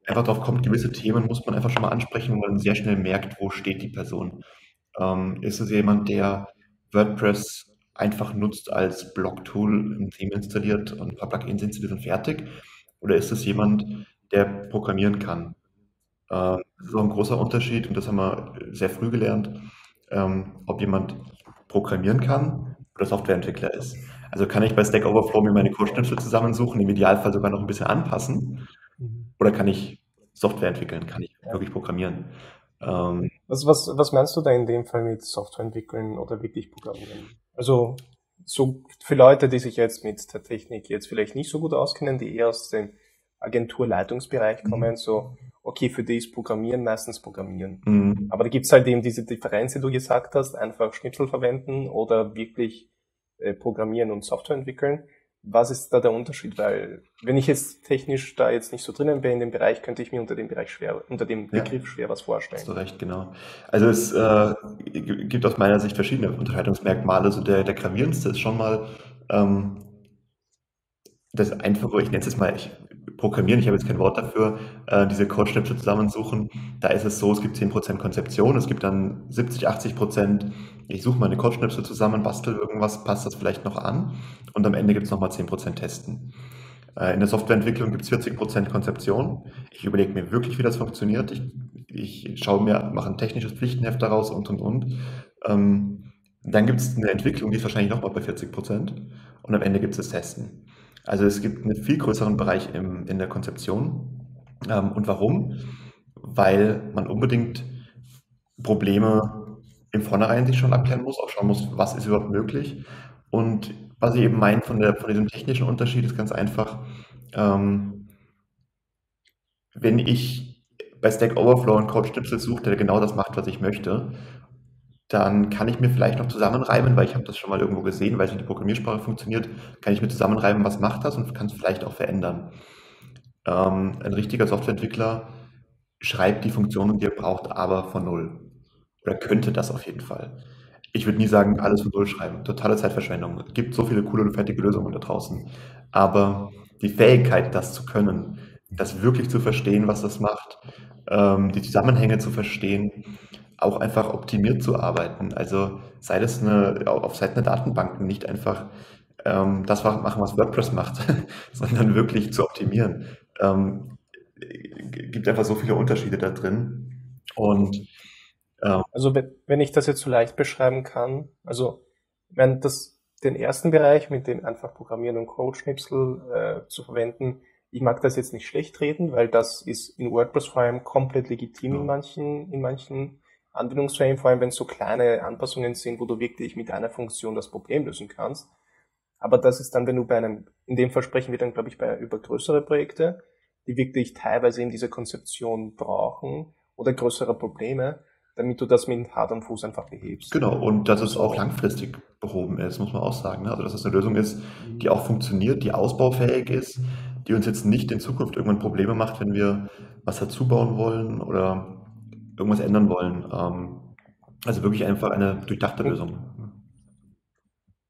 einfach darauf kommt, gewisse Themen muss man einfach schon mal ansprechen, wo man sehr schnell merkt, wo steht die Person. Ähm, ist es jemand, der WordPress einfach nutzt als Blog-Tool, ein Theme installiert und ein paar Plugins installiert und fertig? Oder ist es jemand, der programmieren kann? Ähm, das ist auch ein großer Unterschied und das haben wir sehr früh gelernt, ähm, ob jemand programmieren kann oder Softwareentwickler ist. Also kann ich bei Stack Overflow mir meine Codeschnipsel zusammensuchen, im Idealfall sogar noch ein bisschen anpassen mhm. oder kann ich Software entwickeln, kann ich wirklich programmieren. Ähm, was, was, was meinst du da in dem Fall mit Software entwickeln oder wirklich programmieren? Also so für Leute, die sich jetzt mit der Technik jetzt vielleicht nicht so gut auskennen, die eher aus dem Agenturleitungsbereich kommen, mhm. so okay, für die ist Programmieren meistens Programmieren. Mhm. Aber da gibt's halt eben diese Differenz, die du gesagt hast, einfach Schnipsel verwenden oder wirklich äh, Programmieren und Software entwickeln. Was ist da der Unterschied? Weil wenn ich jetzt technisch da jetzt nicht so drinnen bin in dem Bereich, könnte ich mir unter dem Bereich schwer, unter dem Begriff ja. schwer was vorstellen. Hast du recht, genau. Also es äh, gibt aus meiner Sicht verschiedene Unterscheidungsmerkmale. Also der, der gravierendste ist schon mal ähm, das einfache, ich nenne es jetzt mal, ich programmieren, ich habe jetzt kein Wort dafür, äh, diese Code-Schnipsel zusammensuchen. Da ist es so, es gibt 10% Konzeption, es gibt dann 70, 80%, ich suche meine Code-Schnipsel zusammen, bastel irgendwas, passt das vielleicht noch an und am Ende gibt es nochmal 10% Testen. Äh, in der Softwareentwicklung gibt es 40% Konzeption. Ich überlege mir wirklich, wie das funktioniert. Ich, ich schaue mir, mache ein technisches Pflichtenheft daraus und, und, und. Ähm, dann gibt es eine Entwicklung, die ist wahrscheinlich nochmal bei 40% und am Ende gibt es das Testen. Also es gibt einen viel größeren Bereich im, in der Konzeption. Ähm, und warum? Weil man unbedingt Probleme im Vornherein sich schon abklären muss, auch schauen muss, was ist überhaupt möglich. Und was ich eben meine von, von diesem technischen Unterschied ist ganz einfach, ähm, wenn ich bei Stack Overflow einen Code-Schnipsel suche, der genau das macht, was ich möchte, dann kann ich mir vielleicht noch zusammenreimen, weil ich habe das schon mal irgendwo gesehen, weil es in der Programmiersprache funktioniert, kann ich mir zusammenreimen, was macht das und kann es vielleicht auch verändern. Ähm, ein richtiger Softwareentwickler schreibt die Funktionen, die er braucht, aber von Null. Oder könnte das auf jeden Fall. Ich würde nie sagen, alles von Null schreiben. Totale Zeitverschwendung. Es gibt so viele coole und fertige Lösungen da draußen. Aber die Fähigkeit, das zu können, das wirklich zu verstehen, was das macht, ähm, die Zusammenhänge zu verstehen, auch einfach optimiert zu arbeiten. Also sei das eine, auf Seiten der Datenbanken nicht einfach ähm, das machen, was WordPress macht, *laughs* sondern wirklich zu optimieren. Ähm, gibt einfach so viele Unterschiede da drin. Und ähm, also wenn, wenn ich das jetzt so leicht beschreiben kann, also wenn das den ersten Bereich mit dem einfach Programmieren und Code-Schnipsel äh, zu verwenden, ich mag das jetzt nicht schlecht reden, weil das ist in WordPress vor allem komplett legitim ja. in manchen, in manchen Anwendungsfällen, vor allem wenn es so kleine Anpassungen sind, wo du wirklich mit einer Funktion das Problem lösen kannst. Aber das ist dann, wenn du bei einem, in dem Fall sprechen wir dann, glaube ich, bei über größere Projekte, die wirklich teilweise in dieser Konzeption brauchen oder größere Probleme, damit du das mit Hard und Fuß einfach behebst. Genau, und dass es auch langfristig behoben ist, muss man auch sagen. Ne? Also, dass es eine Lösung ist, die auch funktioniert, die ausbaufähig ist, die uns jetzt nicht in Zukunft irgendwann Probleme macht, wenn wir was dazu bauen wollen oder irgendwas ändern wollen. Ähm, also wirklich einfach eine durchdachte Lösung.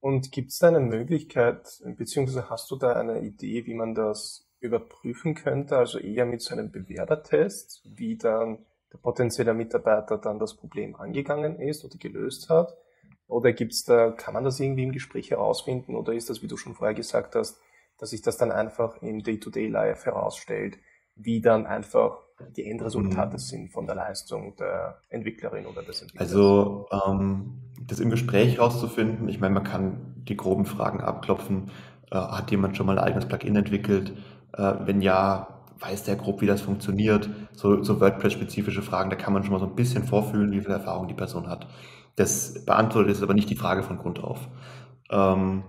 Und gibt es da eine Möglichkeit, beziehungsweise hast du da eine Idee, wie man das überprüfen könnte? Also eher mit so einem Bewerbertest, wie dann der potenzielle Mitarbeiter dann das Problem angegangen ist oder gelöst hat? Oder gibt's da, kann man das irgendwie im Gespräch herausfinden? Oder ist das, wie du schon vorher gesagt hast, dass sich das dann einfach im Day-to-Day-Life herausstellt, wie dann einfach die Endresultate mhm. sind von der Leistung der Entwicklerin oder des Entwicklers? Also ähm, das im Gespräch herauszufinden, ich meine, man kann die groben Fragen abklopfen. Äh, hat jemand schon mal ein eigenes Plugin entwickelt? Äh, wenn ja, weiß der grob, wie das funktioniert? So, so WordPress-spezifische Fragen, da kann man schon mal so ein bisschen vorfühlen, wie viel Erfahrung die Person hat. Das beantwortet ist aber nicht die Frage von Grund auf. Ähm,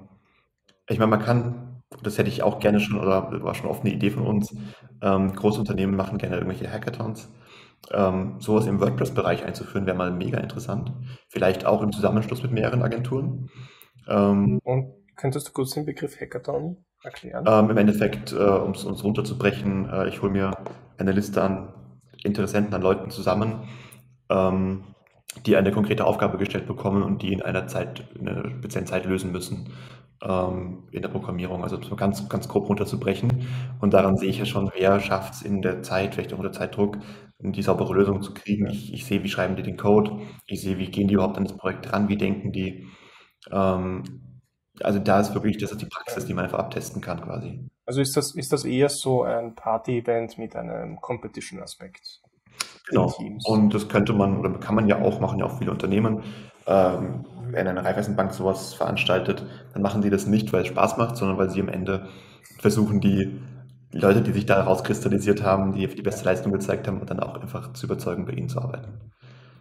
ich meine, man kann das hätte ich auch gerne schon oder war schon oft eine Idee von uns. Ähm, große Unternehmen machen gerne irgendwelche Hackathons. Ähm, sowas im WordPress-Bereich einzuführen, wäre mal mega interessant. Vielleicht auch im Zusammenschluss mit mehreren Agenturen. Ähm, Und könntest du kurz den Begriff Hackathon erklären? Ähm, Im Endeffekt, äh, um es uns runterzubrechen, äh, ich hole mir eine Liste an Interessenten, an Leuten zusammen, ähm, die eine konkrete Aufgabe gestellt bekommen und die in einer Zeit, in einer speziellen Zeit lösen müssen ähm, in der Programmierung. Also so ganz, ganz grob runterzubrechen. Und daran sehe ich ja schon, wer schafft es in der Zeit, vielleicht auch unter Zeitdruck, die saubere Lösung zu kriegen. Ich, ich sehe, wie schreiben die den Code, ich sehe, wie gehen die überhaupt an das Projekt ran, wie denken die. Ähm, also da ist wirklich, das ist die Praxis, die man einfach abtesten kann quasi. Also ist das, ist das eher so ein Party-Event mit einem Competition-Aspekt? Genau. Und das könnte man oder kann man ja auch, machen ja auch viele Unternehmen. Ähm, wenn eine Raiffeisenbank sowas veranstaltet, dann machen sie das nicht, weil es Spaß macht, sondern weil sie am Ende versuchen, die Leute, die sich da herauskristallisiert haben, die die beste Leistung gezeigt haben, dann auch einfach zu überzeugen, bei ihnen zu arbeiten.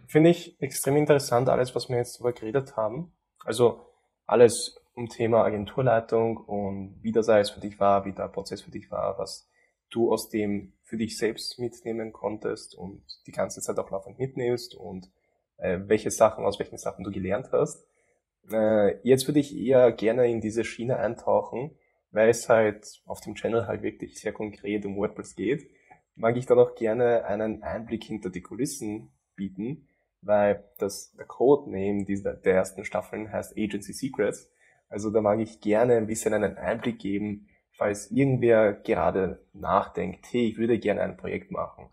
Finde ich extrem interessant, alles, was wir jetzt darüber geredet haben. Also alles um Thema Agenturleitung und wie das alles für dich war, wie der Prozess für dich war, was du aus dem für dich selbst mitnehmen konntest und die ganze Zeit auch laufend mitnimmst und äh, welche Sachen, aus welchen Sachen du gelernt hast. Äh, jetzt würde ich eher gerne in diese Schiene eintauchen, weil es halt auf dem Channel halt wirklich sehr konkret um WordPress geht, mag ich dann auch gerne einen Einblick hinter die Kulissen bieten, weil das, der Codename dieser, der ersten Staffeln heißt Agency Secrets. Also da mag ich gerne ein bisschen einen Einblick geben, falls irgendwer gerade nachdenkt, hey, ich würde gerne ein Projekt machen.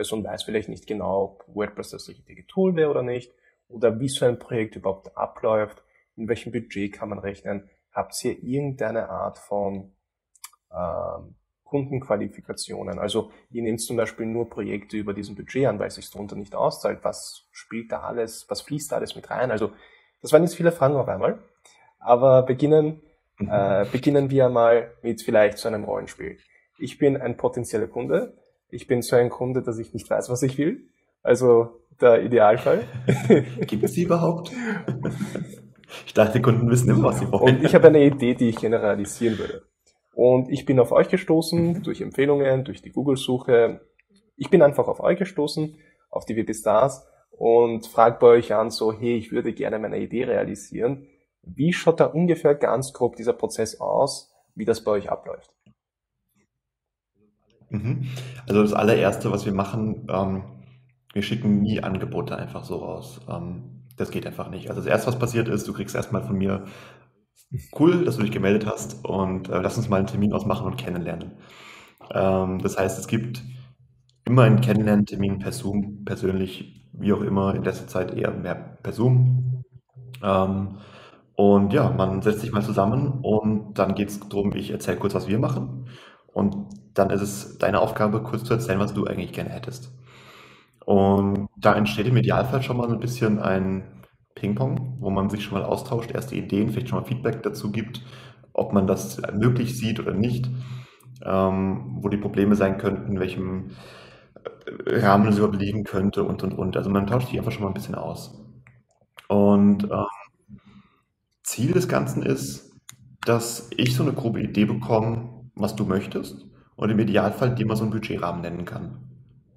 Person weiß vielleicht nicht genau, ob WordPress das richtige Tool wäre oder nicht, oder wie so ein Projekt überhaupt abläuft, in welchem Budget kann man rechnen. Habt ihr irgendeine Art von ähm, Kundenqualifikationen? Also ihr nehmt zum Beispiel nur Projekte über diesen Budget an, weil es sich darunter nicht auszahlt. Was spielt da alles, was fließt da alles mit rein? Also das waren jetzt viele Fragen auf einmal. Aber beginnen Mhm. Äh, beginnen wir mal mit vielleicht so einem Rollenspiel. Ich bin ein potenzieller Kunde. Ich bin so ein Kunde, dass ich nicht weiß, was ich will. Also der Idealfall. *laughs* Gibt es sie überhaupt? Ich dachte, die Kunden wissen immer, was sie wollen. Und ich habe eine Idee, die ich generalisieren würde. Und ich bin auf euch gestoßen, durch Empfehlungen, durch die Google-Suche. Ich bin einfach auf euch gestoßen, auf die WP Stars und frage bei euch an, so, hey, ich würde gerne meine Idee realisieren. Wie schaut da ungefähr ganz grob dieser Prozess aus, wie das bei euch abläuft? Mhm. Also das allererste, was wir machen, ähm, wir schicken nie Angebote einfach so raus. Ähm, das geht einfach nicht. Also das erste, was passiert ist, du kriegst erstmal von mir, cool, dass du dich gemeldet hast und äh, lass uns mal einen Termin ausmachen und kennenlernen. Ähm, das heißt, es gibt immer einen Kennenlerntermin per Zoom, persönlich, wie auch immer, in letzter Zeit eher mehr per Zoom. Ähm, und ja, man setzt sich mal zusammen und dann geht es darum, ich erzähle kurz, was wir machen. Und dann ist es deine Aufgabe, kurz zu erzählen, was du eigentlich gerne hättest. Und da entsteht im Idealfall schon mal ein bisschen ein Ping-Pong, wo man sich schon mal austauscht, erste Ideen, vielleicht schon mal Feedback dazu gibt, ob man das möglich sieht oder nicht, ähm, wo die Probleme sein könnten, welchem äh, Rahmen es überhaupt liegen könnte und und und. Also man tauscht sich einfach schon mal ein bisschen aus. Und ähm, Ziel des Ganzen ist, dass ich so eine grobe Idee bekomme, was du möchtest und im Idealfall dir mal so einen Budgetrahmen nennen kann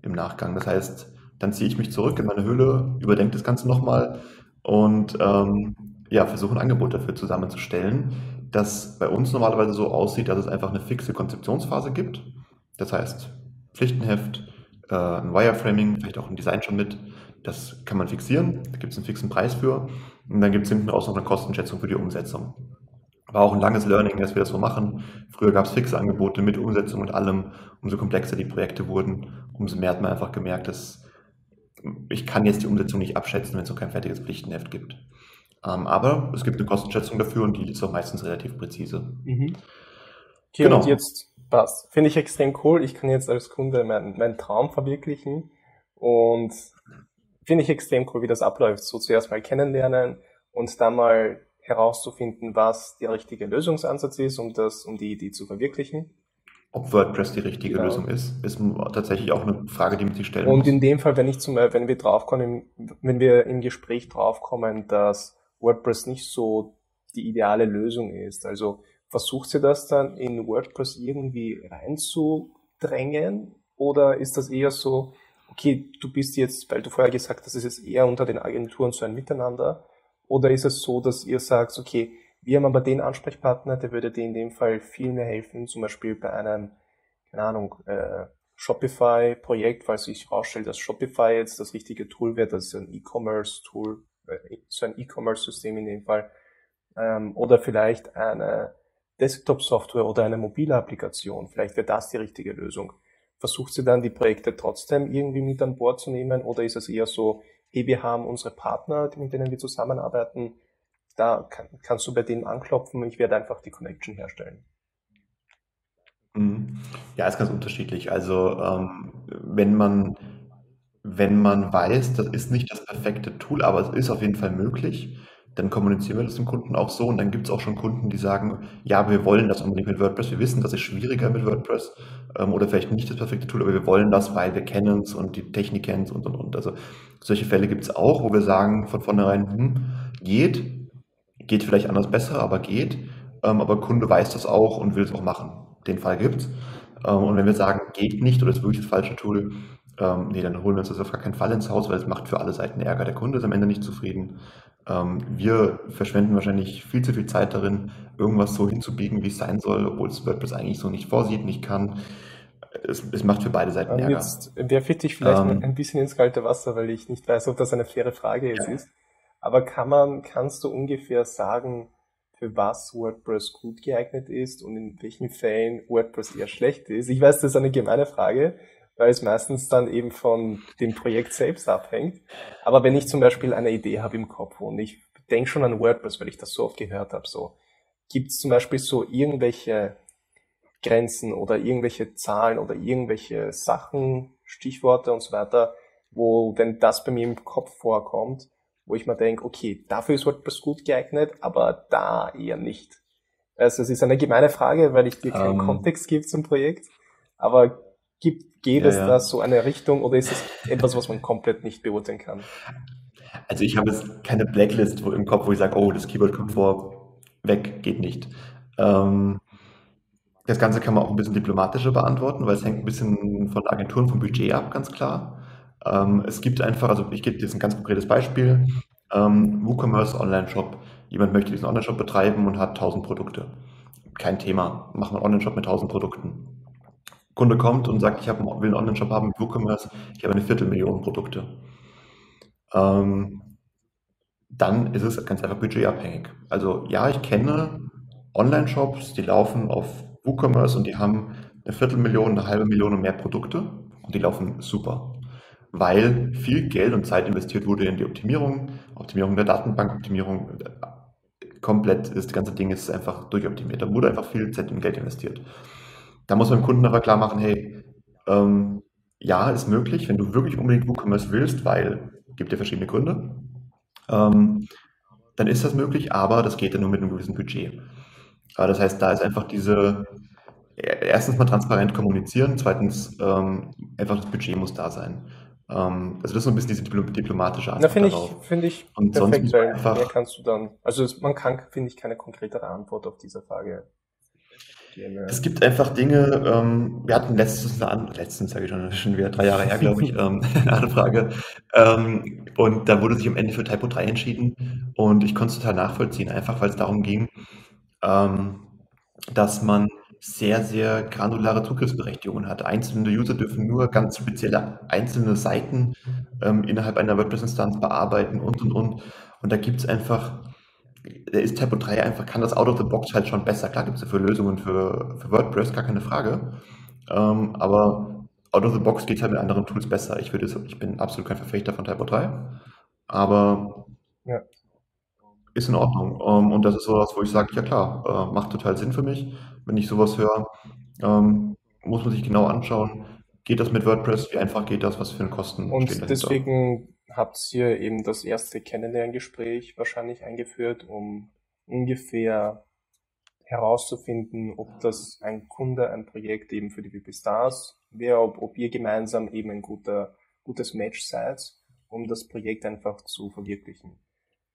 im Nachgang. Das heißt, dann ziehe ich mich zurück in meine Hülle, überdenke das Ganze nochmal und ähm, ja, versuche ein Angebot dafür zusammenzustellen, das bei uns normalerweise so aussieht, dass es einfach eine fixe Konzeptionsphase gibt. Das heißt, Pflichtenheft, äh, ein Wireframing, vielleicht auch ein Design schon mit, das kann man fixieren, da gibt es einen fixen Preis für. Und dann gibt es hinten raus noch eine Kostenschätzung für die Umsetzung. War auch ein langes Learning, dass wir das so machen. Früher gab es fixe Angebote mit Umsetzung und allem. Umso komplexer die Projekte wurden, umso mehr hat man einfach gemerkt, dass ich kann jetzt die Umsetzung nicht abschätzen, wenn es noch kein fertiges Pflichtenheft gibt. Ähm, aber es gibt eine Kostenschätzung dafür und die ist auch meistens relativ präzise. Mhm. Okay, genau. und jetzt passt. Finde ich extrem cool. Ich kann jetzt als Kunde meinen, meinen Traum verwirklichen und finde ich extrem cool, wie das abläuft. So zuerst mal kennenlernen und dann mal herauszufinden, was der richtige Lösungsansatz ist, um das, um die Idee zu verwirklichen. Ob WordPress die richtige genau. Lösung ist, ist tatsächlich auch eine Frage, die man sich stellen Und muss. in dem Fall, wenn ich zum, wenn wir draufkommen, wenn wir im Gespräch draufkommen, dass WordPress nicht so die ideale Lösung ist, also versucht ihr das dann in WordPress irgendwie reinzudrängen? Oder ist das eher so, okay, du bist jetzt, weil du vorher gesagt hast, es ist eher unter den Agenturen so ein Miteinander? Oder ist es so, dass ihr sagt, okay, wir haben aber den Ansprechpartner, der würde dir in dem Fall viel mehr helfen, zum Beispiel bei einem, keine Ahnung, äh, Shopify-Projekt, weil sich herausstellt, dass Shopify jetzt das richtige Tool wird, das ist ein E-Commerce-Tool, äh, so ein E-Commerce-System in dem Fall, ähm, oder vielleicht eine Desktop-Software oder eine mobile Applikation, vielleicht wäre das die richtige Lösung. Versucht sie dann die Projekte trotzdem irgendwie mit an Bord zu nehmen oder ist es eher so, wir haben unsere Partner, mit denen wir zusammenarbeiten, da kann, kannst du bei denen anklopfen ich werde einfach die Connection herstellen. Mhm. Ja, ist ganz unterschiedlich. Also ähm, wenn man wenn man weiß, das ist nicht das perfekte Tool, aber es ist auf jeden Fall möglich, dann kommunizieren wir das dem Kunden auch so und dann gibt es auch schon Kunden, die sagen, ja, wir wollen das unbedingt mit WordPress, wir wissen, das ist schwieriger mit WordPress ähm, oder vielleicht nicht das perfekte Tool, aber wir wollen das, weil wir kennen es und die Technik kennen es und und und. Also solche Fälle gibt es auch, wo wir sagen von vornherein, hm, geht, geht vielleicht anders besser, aber geht, ähm, aber Kunde weiß das auch und will es auch machen den Fall gibt. Ähm, und wenn wir sagen, geht nicht oder ist wirklich das falsche Tool, ähm, nee, dann holen wir uns das auf gar keinen Fall ins Haus, weil es macht für alle Seiten Ärger. Der Kunde ist am Ende nicht zufrieden. Ähm, wir verschwenden wahrscheinlich viel zu viel Zeit darin, irgendwas so hinzubiegen, wie es sein soll, obwohl es WordPress eigentlich so nicht vorsieht, nicht kann. Es, es macht für beide Seiten Ärger. Jetzt werfe ich dich vielleicht ähm, ein bisschen ins kalte Wasser, weil ich nicht weiß, ob das eine faire Frage jetzt ja. ist. Aber kann man, kannst du ungefähr sagen, für was WordPress gut geeignet ist und in welchen Fällen WordPress eher schlecht ist. Ich weiß, das ist eine gemeine Frage, weil es meistens dann eben von dem Projekt selbst abhängt. Aber wenn ich zum Beispiel eine Idee habe im Kopf und ich denke schon an WordPress, weil ich das so oft gehört habe, so gibt es zum Beispiel so irgendwelche Grenzen oder irgendwelche Zahlen oder irgendwelche Sachen, Stichworte und so weiter, wo, wenn das bei mir im Kopf vorkommt, wo ich mir denke, okay, dafür ist WordPress gut geeignet, aber da eher nicht. Also es ist eine gemeine Frage, weil ich dir keinen um, ähm. Kontext gebe zum Projekt, aber gibt, geht ja, es ja. da so eine Richtung oder ist es etwas, was man komplett nicht beurteilen kann? Also ich habe jetzt keine Blacklist im Kopf, wo ich sage, oh, das Keyword kommt vor, weg, geht nicht. Ähm, das Ganze kann man auch ein bisschen diplomatischer beantworten, weil es hängt ein bisschen von Agenturen, vom Budget ab, ganz klar. Ähm, es gibt einfach, also ich gebe jetzt ein ganz konkretes Beispiel. Ähm, WooCommerce Online-Shop. Jemand möchte diesen Online-Shop betreiben und hat 1000 Produkte. Kein Thema. Machen wir einen Online-Shop mit 1000 Produkten. Kunde kommt und sagt, ich hab, will einen Online-Shop haben mit WooCommerce, ich habe eine Viertelmillion Produkte. Ähm, dann ist es ganz einfach budgetabhängig. Also ja, ich kenne Online-Shops, die laufen auf WooCommerce und die haben eine Viertelmillion, eine halbe Million und mehr Produkte und die laufen super weil viel Geld und Zeit investiert wurde in die Optimierung, Optimierung der Datenbank, Optimierung äh, komplett, das ganze Ding ist einfach durchoptimiert. Da wurde einfach viel Zeit und Geld investiert. Da muss man dem Kunden aber klar machen, hey, ähm, ja, ist möglich, wenn du wirklich unbedingt WooCommerce willst, weil gibt dir verschiedene Gründe, ähm, dann ist das möglich, aber das geht ja nur mit einem gewissen Budget. Aber das heißt, da ist einfach diese, erstens mal transparent kommunizieren, zweitens ähm, einfach das Budget muss da sein. Ähm, also das ist so ein bisschen diese diplomatische Antwort finde ich, finde ich und perfekt, sonst weil einfach mehr kannst du dann, also man kann, finde ich, keine konkretere Antwort auf diese Frage. Es gibt einfach Dinge, ähm, wir hatten letztens, eine, letztens sage ich schon, schon wieder drei Jahre her, glaube ich, *laughs* ähm, *laughs* eine Anfrage ähm, und da wurde sich am Ende für Typo 3 entschieden und ich konnte es total nachvollziehen, einfach weil es darum ging, ähm, dass man sehr, sehr granulare Zugriffsberechtigungen hat. Einzelne User dürfen nur ganz spezielle einzelne Seiten ähm, innerhalb einer WordPress-Instanz bearbeiten und und und. Und da gibt es einfach, da ist Typo 3 einfach, kann das out of the box halt schon besser. Klar gibt es dafür Lösungen für, für WordPress, gar keine Frage. Ähm, aber out of the box geht halt mit anderen Tools besser. Ich würde, ich bin absolut kein Verfechter von Typo 3, aber ja. ist in Ordnung. Ähm, und das ist sowas, wo ich sage, ja klar, äh, macht total Sinn für mich wenn ich sowas höre, ähm, muss man sich genau anschauen, geht das mit WordPress, wie einfach geht das, was für Kosten Und deswegen habt ihr eben das erste Kennenlerngespräch wahrscheinlich eingeführt, um ungefähr herauszufinden, ob das ein Kunde, ein Projekt eben für die WP Stars wäre, ob, ob ihr gemeinsam eben ein guter, gutes Match seid, um das Projekt einfach zu verwirklichen.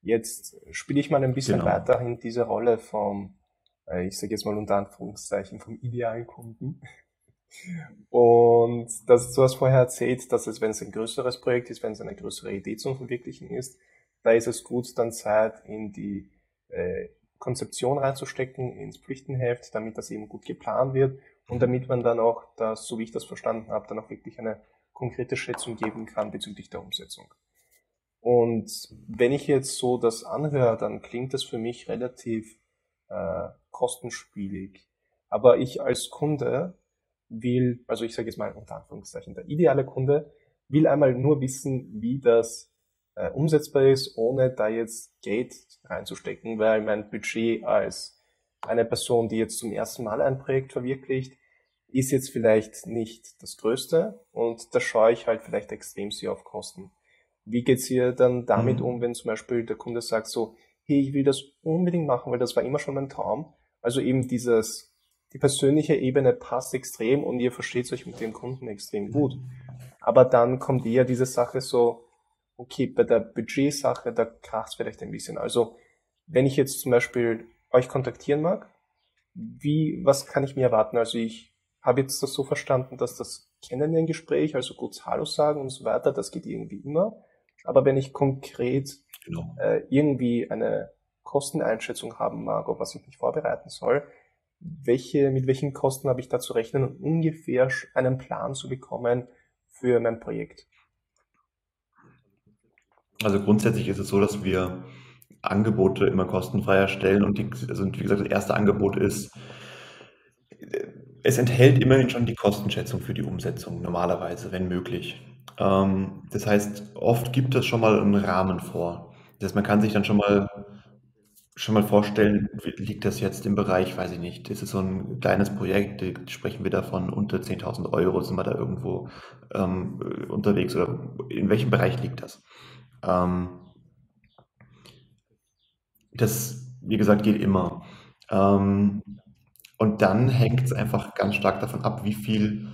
Jetzt spiele ich mal ein bisschen genau. weiterhin diese Rolle vom äh, ich sage jetzt mal unter Anführungszeichen, vom idealen Kunden. Und das, du hast vorher erzählt, dass es, wenn es ein größeres Projekt ist, wenn es eine größere Idee zum Verwirklichen ist, da ist es gut, dann Zeit in die äh, Konzeption reinzustecken, ins Pflichtenheft, damit das eben gut geplant wird und damit man dann auch das, so wie ich das verstanden habe, dann auch wirklich eine konkrete Schätzung geben kann bezüglich der Umsetzung. Und wenn ich jetzt so das anhöre, dann klingt das für mich relativ äh, kostenspielig. Aber ich als Kunde will, also ich sage jetzt mal unter Anführungszeichen, der ideale Kunde will einmal nur wissen, wie das äh, umsetzbar ist, ohne da jetzt Geld reinzustecken, weil mein Budget als eine Person, die jetzt zum ersten Mal ein Projekt verwirklicht, ist jetzt vielleicht nicht das Größte und da schaue ich halt vielleicht extrem sehr auf Kosten. Wie geht's ihr dann damit mhm. um, wenn zum Beispiel der Kunde sagt so, hey, ich will das unbedingt machen, weil das war immer schon mein Traum. Also eben dieses, die persönliche Ebene passt extrem und ihr versteht euch mit dem Kunden extrem gut. Aber dann kommt eher diese Sache so, okay, bei der Budgetsache, da kracht es vielleicht ein bisschen. Also, wenn ich jetzt zum Beispiel euch kontaktieren mag, wie, was kann ich mir erwarten? Also ich habe jetzt das so verstanden, dass das Kennenlerngespräch, also kurz Hallo sagen und so weiter, das geht irgendwie immer. Aber wenn ich konkret genau. äh, irgendwie eine Kosteneinschätzung haben mag, auf was ich mich vorbereiten soll, welche, mit welchen Kosten habe ich da zu rechnen und ungefähr einen Plan zu bekommen für mein Projekt? Also grundsätzlich ist es so, dass wir Angebote immer kostenfrei erstellen und die, also wie gesagt, das erste Angebot ist, es enthält immerhin schon die Kostenschätzung für die Umsetzung, normalerweise, wenn möglich. Ähm, das heißt, oft gibt es schon mal einen Rahmen vor. Das heißt, man kann sich dann schon mal schon mal vorstellen, liegt das jetzt im Bereich, weiß ich nicht, ist es so ein kleines Projekt, sprechen wir davon unter 10.000 Euro, sind wir da irgendwo ähm, unterwegs oder in welchem Bereich liegt das? Ähm, das, wie gesagt, geht immer. Ähm, und dann hängt es einfach ganz stark davon ab, wie viel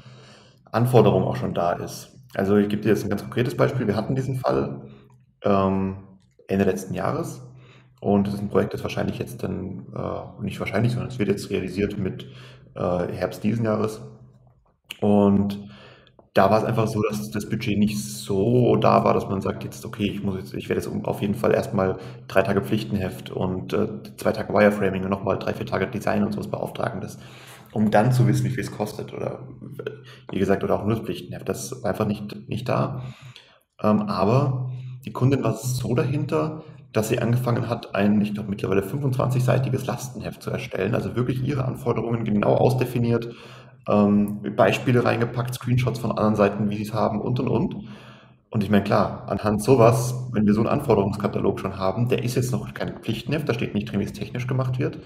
Anforderung auch schon da ist. Also ich gebe dir jetzt ein ganz konkretes Beispiel. Wir hatten diesen Fall ähm, Ende letzten Jahres und das ist ein Projekt, das wahrscheinlich jetzt dann, äh, nicht wahrscheinlich, sondern es wird jetzt realisiert mit äh, Herbst diesen Jahres. Und da war es einfach so, dass das Budget nicht so da war, dass man sagt, jetzt okay, ich muss jetzt, ich werde jetzt auf jeden Fall erstmal drei Tage Pflichtenheft und äh, zwei Tage Wireframing und nochmal drei, vier Tage Design und sowas beauftragen. Das um dann zu wissen, wie viel es kostet. Oder wie gesagt, oder auch nur das Pflichtenheft. Das ist einfach nicht, nicht da. Ähm, aber die Kundin war so dahinter, dass sie angefangen hat, ein, ich glaube, mittlerweile 25-seitiges Lastenheft zu erstellen. Also wirklich ihre Anforderungen genau ausdefiniert, ähm, Beispiele reingepackt, Screenshots von anderen Seiten, wie sie es haben und und und. Und ich meine, klar, anhand sowas, wenn wir so einen Anforderungskatalog schon haben, der ist jetzt noch kein Pflichtenheft, da steht nicht drin, wie es technisch gemacht wird.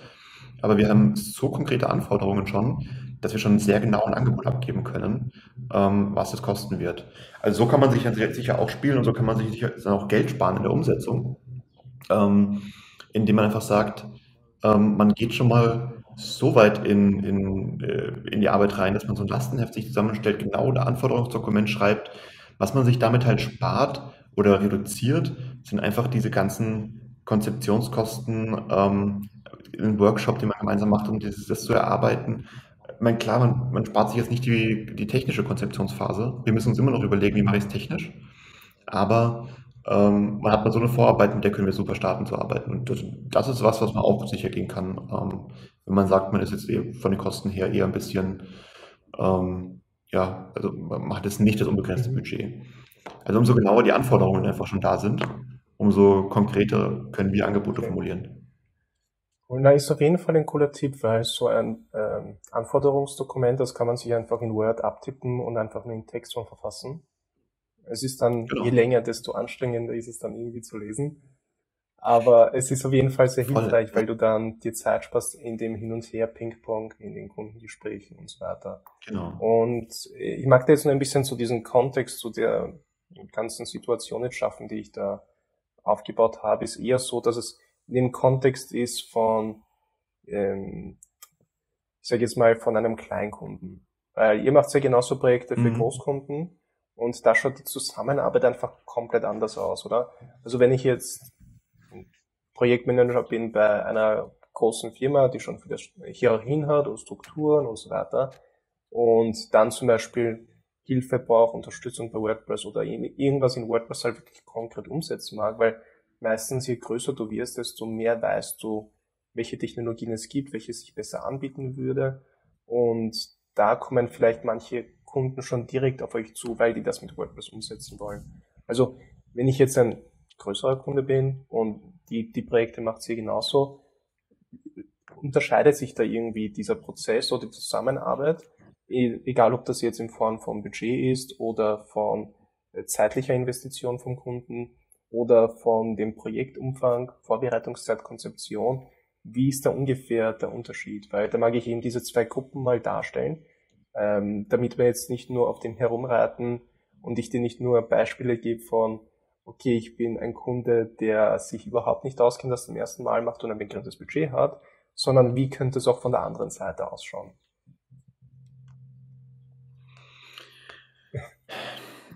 Aber wir haben so konkrete Anforderungen schon, dass wir schon sehr genau ein Angebot abgeben können, ähm, was es kosten wird. Also so kann man sich sicher auch spielen und so kann man sich sicher dann auch Geld sparen in der Umsetzung, ähm, indem man einfach sagt, ähm, man geht schon mal so weit in, in, äh, in die Arbeit rein, dass man so ein Lastenheft sich zusammenstellt, genau ein Anforderungsdokument schreibt. Was man sich damit halt spart oder reduziert, sind einfach diese ganzen Konzeptionskosten, ähm, einen Workshop, den man gemeinsam macht, um dieses, das zu erarbeiten. Ich meine, klar, man, man spart sich jetzt nicht die, die technische Konzeptionsphase. Wir müssen uns immer noch überlegen, wie mache ich es technisch. Aber ähm, man hat mal so eine Vorarbeit, mit der können wir super starten zu arbeiten. Und das, das ist was, was man auch sicher gehen kann. Ähm, wenn man sagt, man ist jetzt eh von den Kosten her eher ein bisschen, ähm, ja, also man hat jetzt nicht das unbegrenzte Budget. Also umso genauer die Anforderungen einfach schon da sind, umso konkreter können wir Angebote formulieren. Und da ist auf jeden Fall ein cooler Tipp, weil so ein ähm, Anforderungsdokument, das kann man sich einfach in Word abtippen und einfach in Textform verfassen. Es ist dann, genau. je länger, desto anstrengender ist es dann irgendwie zu lesen. Aber es ist auf jeden Fall sehr hilfreich, weil du dann dir Zeit sparst in dem Hin und Her, Ping-Pong, in den Kundengesprächen und so weiter. Genau. Und ich mag da jetzt nur ein bisschen zu diesem Kontext, zu der ganzen Situation jetzt schaffen, die ich da aufgebaut habe, ist eher so, dass es in dem Kontext ist von, ähm, ich sage jetzt mal, von einem Kleinkunden. Weil ihr macht ja genauso Projekte für mhm. Großkunden und da schaut die Zusammenarbeit einfach komplett anders aus, oder? Also wenn ich jetzt Projektmanager bin bei einer großen Firma, die schon viele Hierarchien hat und Strukturen und so weiter und dann zum Beispiel Hilfe braucht, Unterstützung bei WordPress oder irgendwas in WordPress halt wirklich konkret umsetzen mag, weil meistens je größer du wirst, desto mehr weißt du, welche Technologien es gibt, welche sich besser anbieten würde und da kommen vielleicht manche Kunden schon direkt auf euch zu, weil die das mit WordPress umsetzen wollen. Also wenn ich jetzt ein größerer Kunde bin und die, die Projekte macht sie genauso, unterscheidet sich da irgendwie dieser Prozess oder die Zusammenarbeit, e, egal ob das jetzt in Form von Budget ist oder von äh, zeitlicher Investition vom Kunden oder von dem Projektumfang, Vorbereitungszeit, Konzeption, wie ist da ungefähr der Unterschied? Weil da mag ich eben diese zwei Gruppen mal darstellen, ähm, damit wir jetzt nicht nur auf dem herumreiten und ich dir nicht nur Beispiele gebe von, okay, ich bin ein Kunde, der sich überhaupt nicht auskennt, das zum ersten Mal macht und ein begrenztes Budget hat, sondern wie könnte es auch von der anderen Seite ausschauen?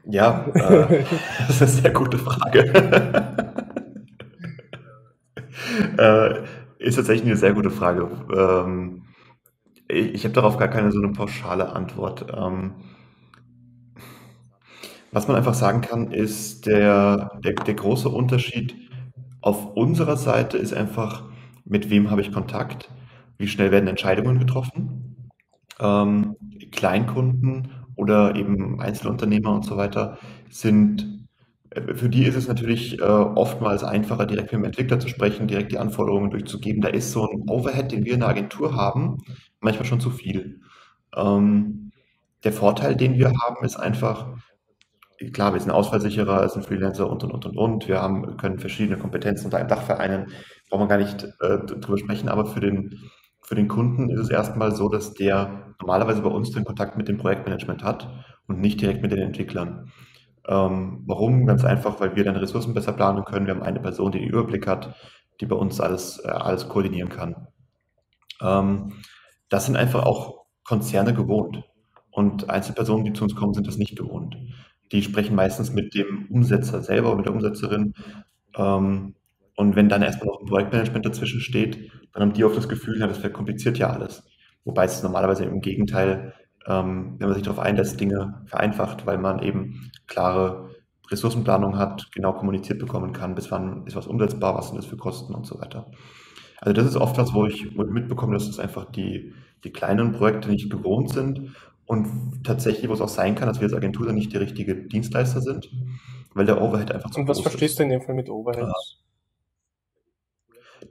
Ja, äh, *laughs* das ist eine sehr gute Frage. *laughs* äh, ist tatsächlich eine sehr gute Frage. Ähm, ich, ich habe darauf gar keine so eine pauschale Antwort. Ähm, was man einfach sagen kann, ist, der, der, der große Unterschied auf unserer Seite ist einfach, mit wem habe ich Kontakt, wie schnell werden Entscheidungen getroffen. Ähm, Kleinkunden oder eben Einzelunternehmer und so weiter sind, äh, für die ist es natürlich äh, oftmals einfacher, direkt mit dem Entwickler zu sprechen, direkt die Anforderungen durchzugeben. Da ist so ein Overhead, den wir in der Agentur haben, manchmal schon zu viel. Ähm, der Vorteil, den wir haben, ist einfach, klar, wir sind ausfallsicherer als ein Freelancer und, und, und, und, und. Wir haben, können verschiedene Kompetenzen unter einem Dach vereinen. Brauchen wir gar nicht äh, drüber sprechen, aber für den, für den Kunden ist es erstmal so, dass der normalerweise bei uns den Kontakt mit dem Projektmanagement hat und nicht direkt mit den Entwicklern. Ähm, warum? Ganz einfach, weil wir dann Ressourcen besser planen können. Wir haben eine Person, die den Überblick hat, die bei uns alles, äh, alles koordinieren kann. Ähm, das sind einfach auch Konzerne gewohnt. Und Einzelpersonen, die zu uns kommen, sind das nicht gewohnt die sprechen meistens mit dem Umsetzer selber oder mit der Umsetzerin. Ähm, und wenn dann erstmal noch ein Projektmanagement dazwischen steht, dann haben die oft das Gefühl, ja, das verkompliziert ja alles. Wobei es normalerweise im Gegenteil, ähm, wenn man sich darauf einlässt, Dinge vereinfacht, weil man eben klare Ressourcenplanung hat, genau kommuniziert bekommen kann, bis wann ist was umsetzbar, was sind das für Kosten und so weiter. Also das ist oft was, wo ich mitbekomme, dass es einfach die, die kleinen Projekte nicht gewohnt sind und tatsächlich, wo es auch sein kann, dass wir als Agentur dann nicht die richtige Dienstleister sind, weil der Overhead einfach zu Und was verstehst ist. du in dem Fall mit Overheads?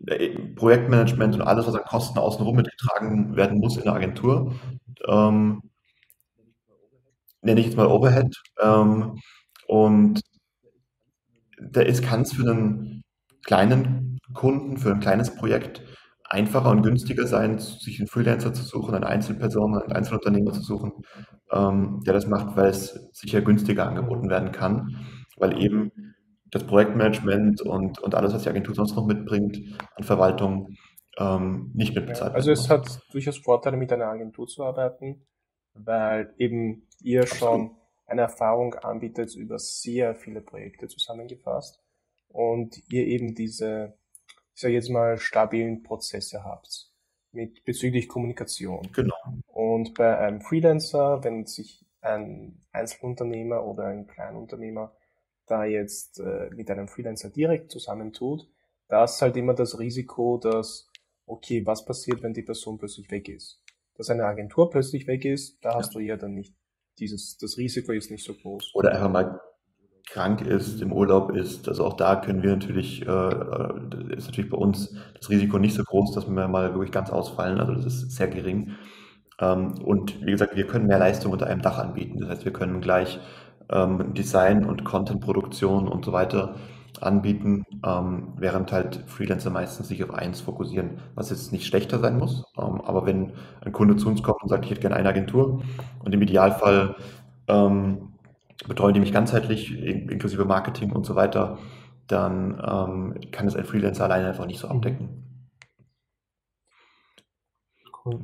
Äh, Projektmanagement und alles, was an Kosten außenrum mitgetragen werden muss in der Agentur, ähm, nenne ich jetzt mal Overhead. Ähm, und da kann es für einen kleinen Kunden, für ein kleines Projekt einfacher und günstiger sein, sich einen Freelancer zu suchen, eine Einzelperson, einen Einzelunternehmer zu suchen, ähm, der das macht, weil es sicher günstiger angeboten werden kann, weil eben das Projektmanagement und, und alles, was die Agentur sonst noch mitbringt an Verwaltung, ähm, nicht mitbezahlt ja, Also es hat durchaus Vorteile, mit einer Agentur zu arbeiten, weil eben ihr schon eine Erfahrung anbietet über sehr viele Projekte zusammengefasst und ihr eben diese ich sage jetzt mal, stabilen Prozesse habt mit bezüglich Kommunikation. Genau. Und bei einem Freelancer, wenn sich ein Einzelunternehmer oder ein Kleinunternehmer da jetzt äh, mit einem Freelancer direkt zusammentut, da ist halt immer das Risiko, dass, okay, was passiert, wenn die Person plötzlich weg ist? Dass eine Agentur plötzlich weg ist, da hast ja. du ja dann nicht dieses, das Risiko ist nicht so groß. Oder einfach mal krank ist, im Urlaub ist. Also auch da können wir natürlich, äh, äh, ist natürlich bei uns das Risiko nicht so groß, dass wir mal wirklich ganz ausfallen. Also das ist sehr gering. Ähm, und wie gesagt, wir können mehr Leistung unter einem Dach anbieten. Das heißt, wir können gleich ähm, Design und Content-Produktion und so weiter anbieten, ähm, während halt Freelancer meistens sich auf eins fokussieren, was jetzt nicht schlechter sein muss. Ähm, aber wenn ein Kunde zu uns kommt und sagt, ich hätte gerne eine Agentur und im Idealfall ähm, betreuen die mich ganzheitlich, inklusive Marketing und so weiter, dann ähm, kann es ein Freelancer alleine einfach nicht so mhm. abdecken. Cool.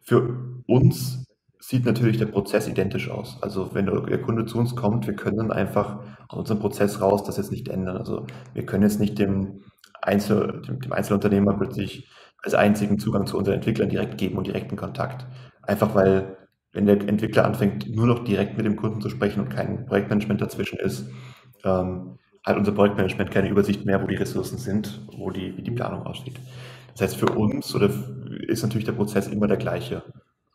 Für uns sieht natürlich der Prozess identisch aus. Also wenn der Kunde zu uns kommt, wir können einfach aus unserem Prozess raus das jetzt nicht ändern. Also wir können jetzt nicht dem, Einzel, dem, dem Einzelunternehmer plötzlich als einzigen Zugang zu unseren Entwicklern direkt geben und direkten Kontakt. Einfach weil, wenn der Entwickler anfängt, nur noch direkt mit dem Kunden zu sprechen und kein Projektmanagement dazwischen ist, ähm, hat unser Projektmanagement keine Übersicht mehr, wo die Ressourcen sind, wo die, wie die Planung aussieht. Das heißt, für uns oder ist natürlich der Prozess immer der gleiche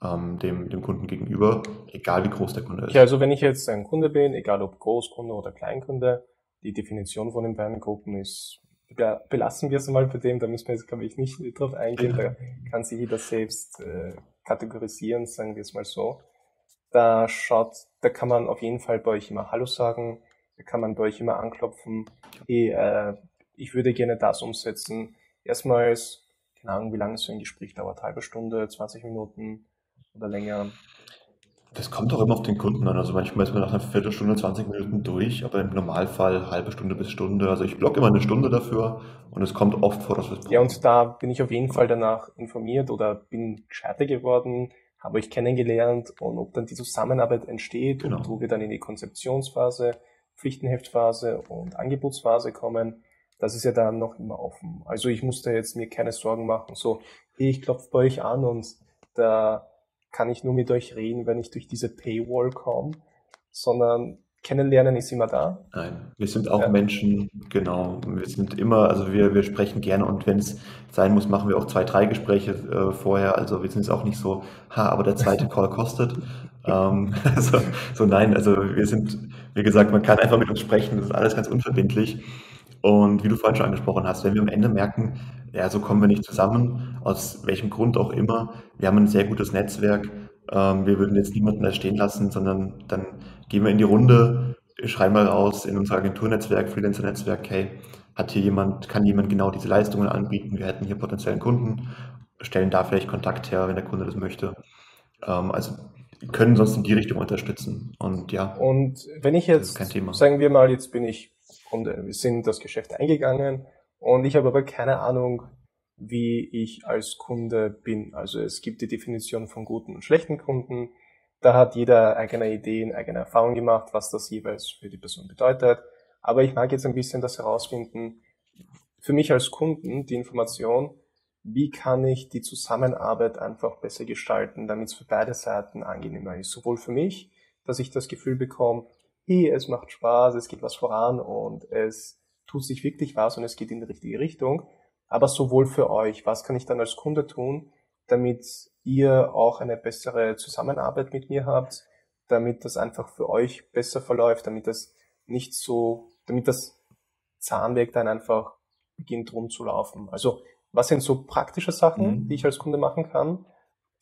ähm, dem, dem Kunden gegenüber, egal wie groß der Kunde ist. Ja, also wenn ich jetzt ein Kunde bin, egal ob Großkunde oder Kleinkunde, die Definition von den beiden Gruppen ist, ja, belassen wir es mal bei dem, da müssen wir jetzt, glaube ich, nicht drauf eingehen, da kann sich jeder selbst äh, kategorisieren, sagen wir es mal so. Da schaut, da kann man auf jeden Fall bei euch immer Hallo sagen, da kann man bei euch immer anklopfen, hey, äh, ich würde gerne das umsetzen. Erstmals, keine Ahnung, wie lange so ein Gespräch dauert, halbe Stunde, 20 Minuten, oder länger? Das kommt auch immer auf den Kunden an. Also manchmal ist man nach einer Viertelstunde, 20 Minuten durch, aber im Normalfall halbe Stunde bis Stunde. Also ich blocke immer eine Stunde dafür und es kommt oft vor, dass wir es brauchen. Ja, und da bin ich auf jeden Fall danach informiert oder bin gescheiter geworden, habe euch kennengelernt und ob dann die Zusammenarbeit entsteht genau. und wo wir dann in die Konzeptionsphase, Pflichtenheftphase und Angebotsphase kommen, das ist ja dann noch immer offen. Also ich musste jetzt mir keine Sorgen machen, so, ich klopfe bei euch an und da kann ich nur mit euch reden, wenn ich durch diese Paywall komme, sondern Kennenlernen ist immer da. Nein, wir sind auch ja. Menschen, genau. Wir sind immer, also wir, wir sprechen gerne und wenn es sein muss, machen wir auch zwei, drei Gespräche äh, vorher. Also wir sind jetzt auch nicht so, ha, aber der zweite *laughs* Call kostet. ähm, *laughs* also, so nein, also wir sind, wie gesagt, man kann einfach mit uns sprechen, das ist alles ganz unverbindlich. Und wie du vorhin schon angesprochen hast, wenn wir am Ende merken, ja, so kommen wir nicht zusammen, aus welchem Grund auch immer, wir haben ein sehr gutes Netzwerk, ähm, wir würden jetzt niemanden da stehen lassen, sondern dann gehen wir in die Runde, schreiben mal raus in unser Agenturnetzwerk, Freelancer-Netzwerk, hey, hat hier jemand, kann jemand genau diese Leistungen anbieten, wir hätten hier potenziellen Kunden, stellen da vielleicht Kontakt her, wenn der Kunde das möchte. Ähm, also können sonst in die Richtung unterstützen. Und ja. Und wenn ich jetzt, sagen wir mal, jetzt bin ich Kunde. Wir sind das Geschäft eingegangen und ich habe aber keine Ahnung, wie ich als Kunde bin. Also es gibt die Definition von guten und schlechten Kunden. Da hat jeder eigene Ideen, eigene Erfahrungen gemacht, was das jeweils für die Person bedeutet. Aber ich mag jetzt ein bisschen das herausfinden, für mich als Kunden die Information, wie kann ich die Zusammenarbeit einfach besser gestalten, damit es für beide Seiten angenehmer ist. Sowohl für mich, dass ich das Gefühl bekomme, es macht Spaß, es geht was voran und es tut sich wirklich was und es geht in die richtige Richtung. Aber sowohl für euch, was kann ich dann als Kunde tun, damit ihr auch eine bessere Zusammenarbeit mit mir habt, damit das einfach für euch besser verläuft, damit das nicht so, damit das Zahnweg dann einfach beginnt rumzulaufen. Also was sind so praktische Sachen, mhm. die ich als Kunde machen kann,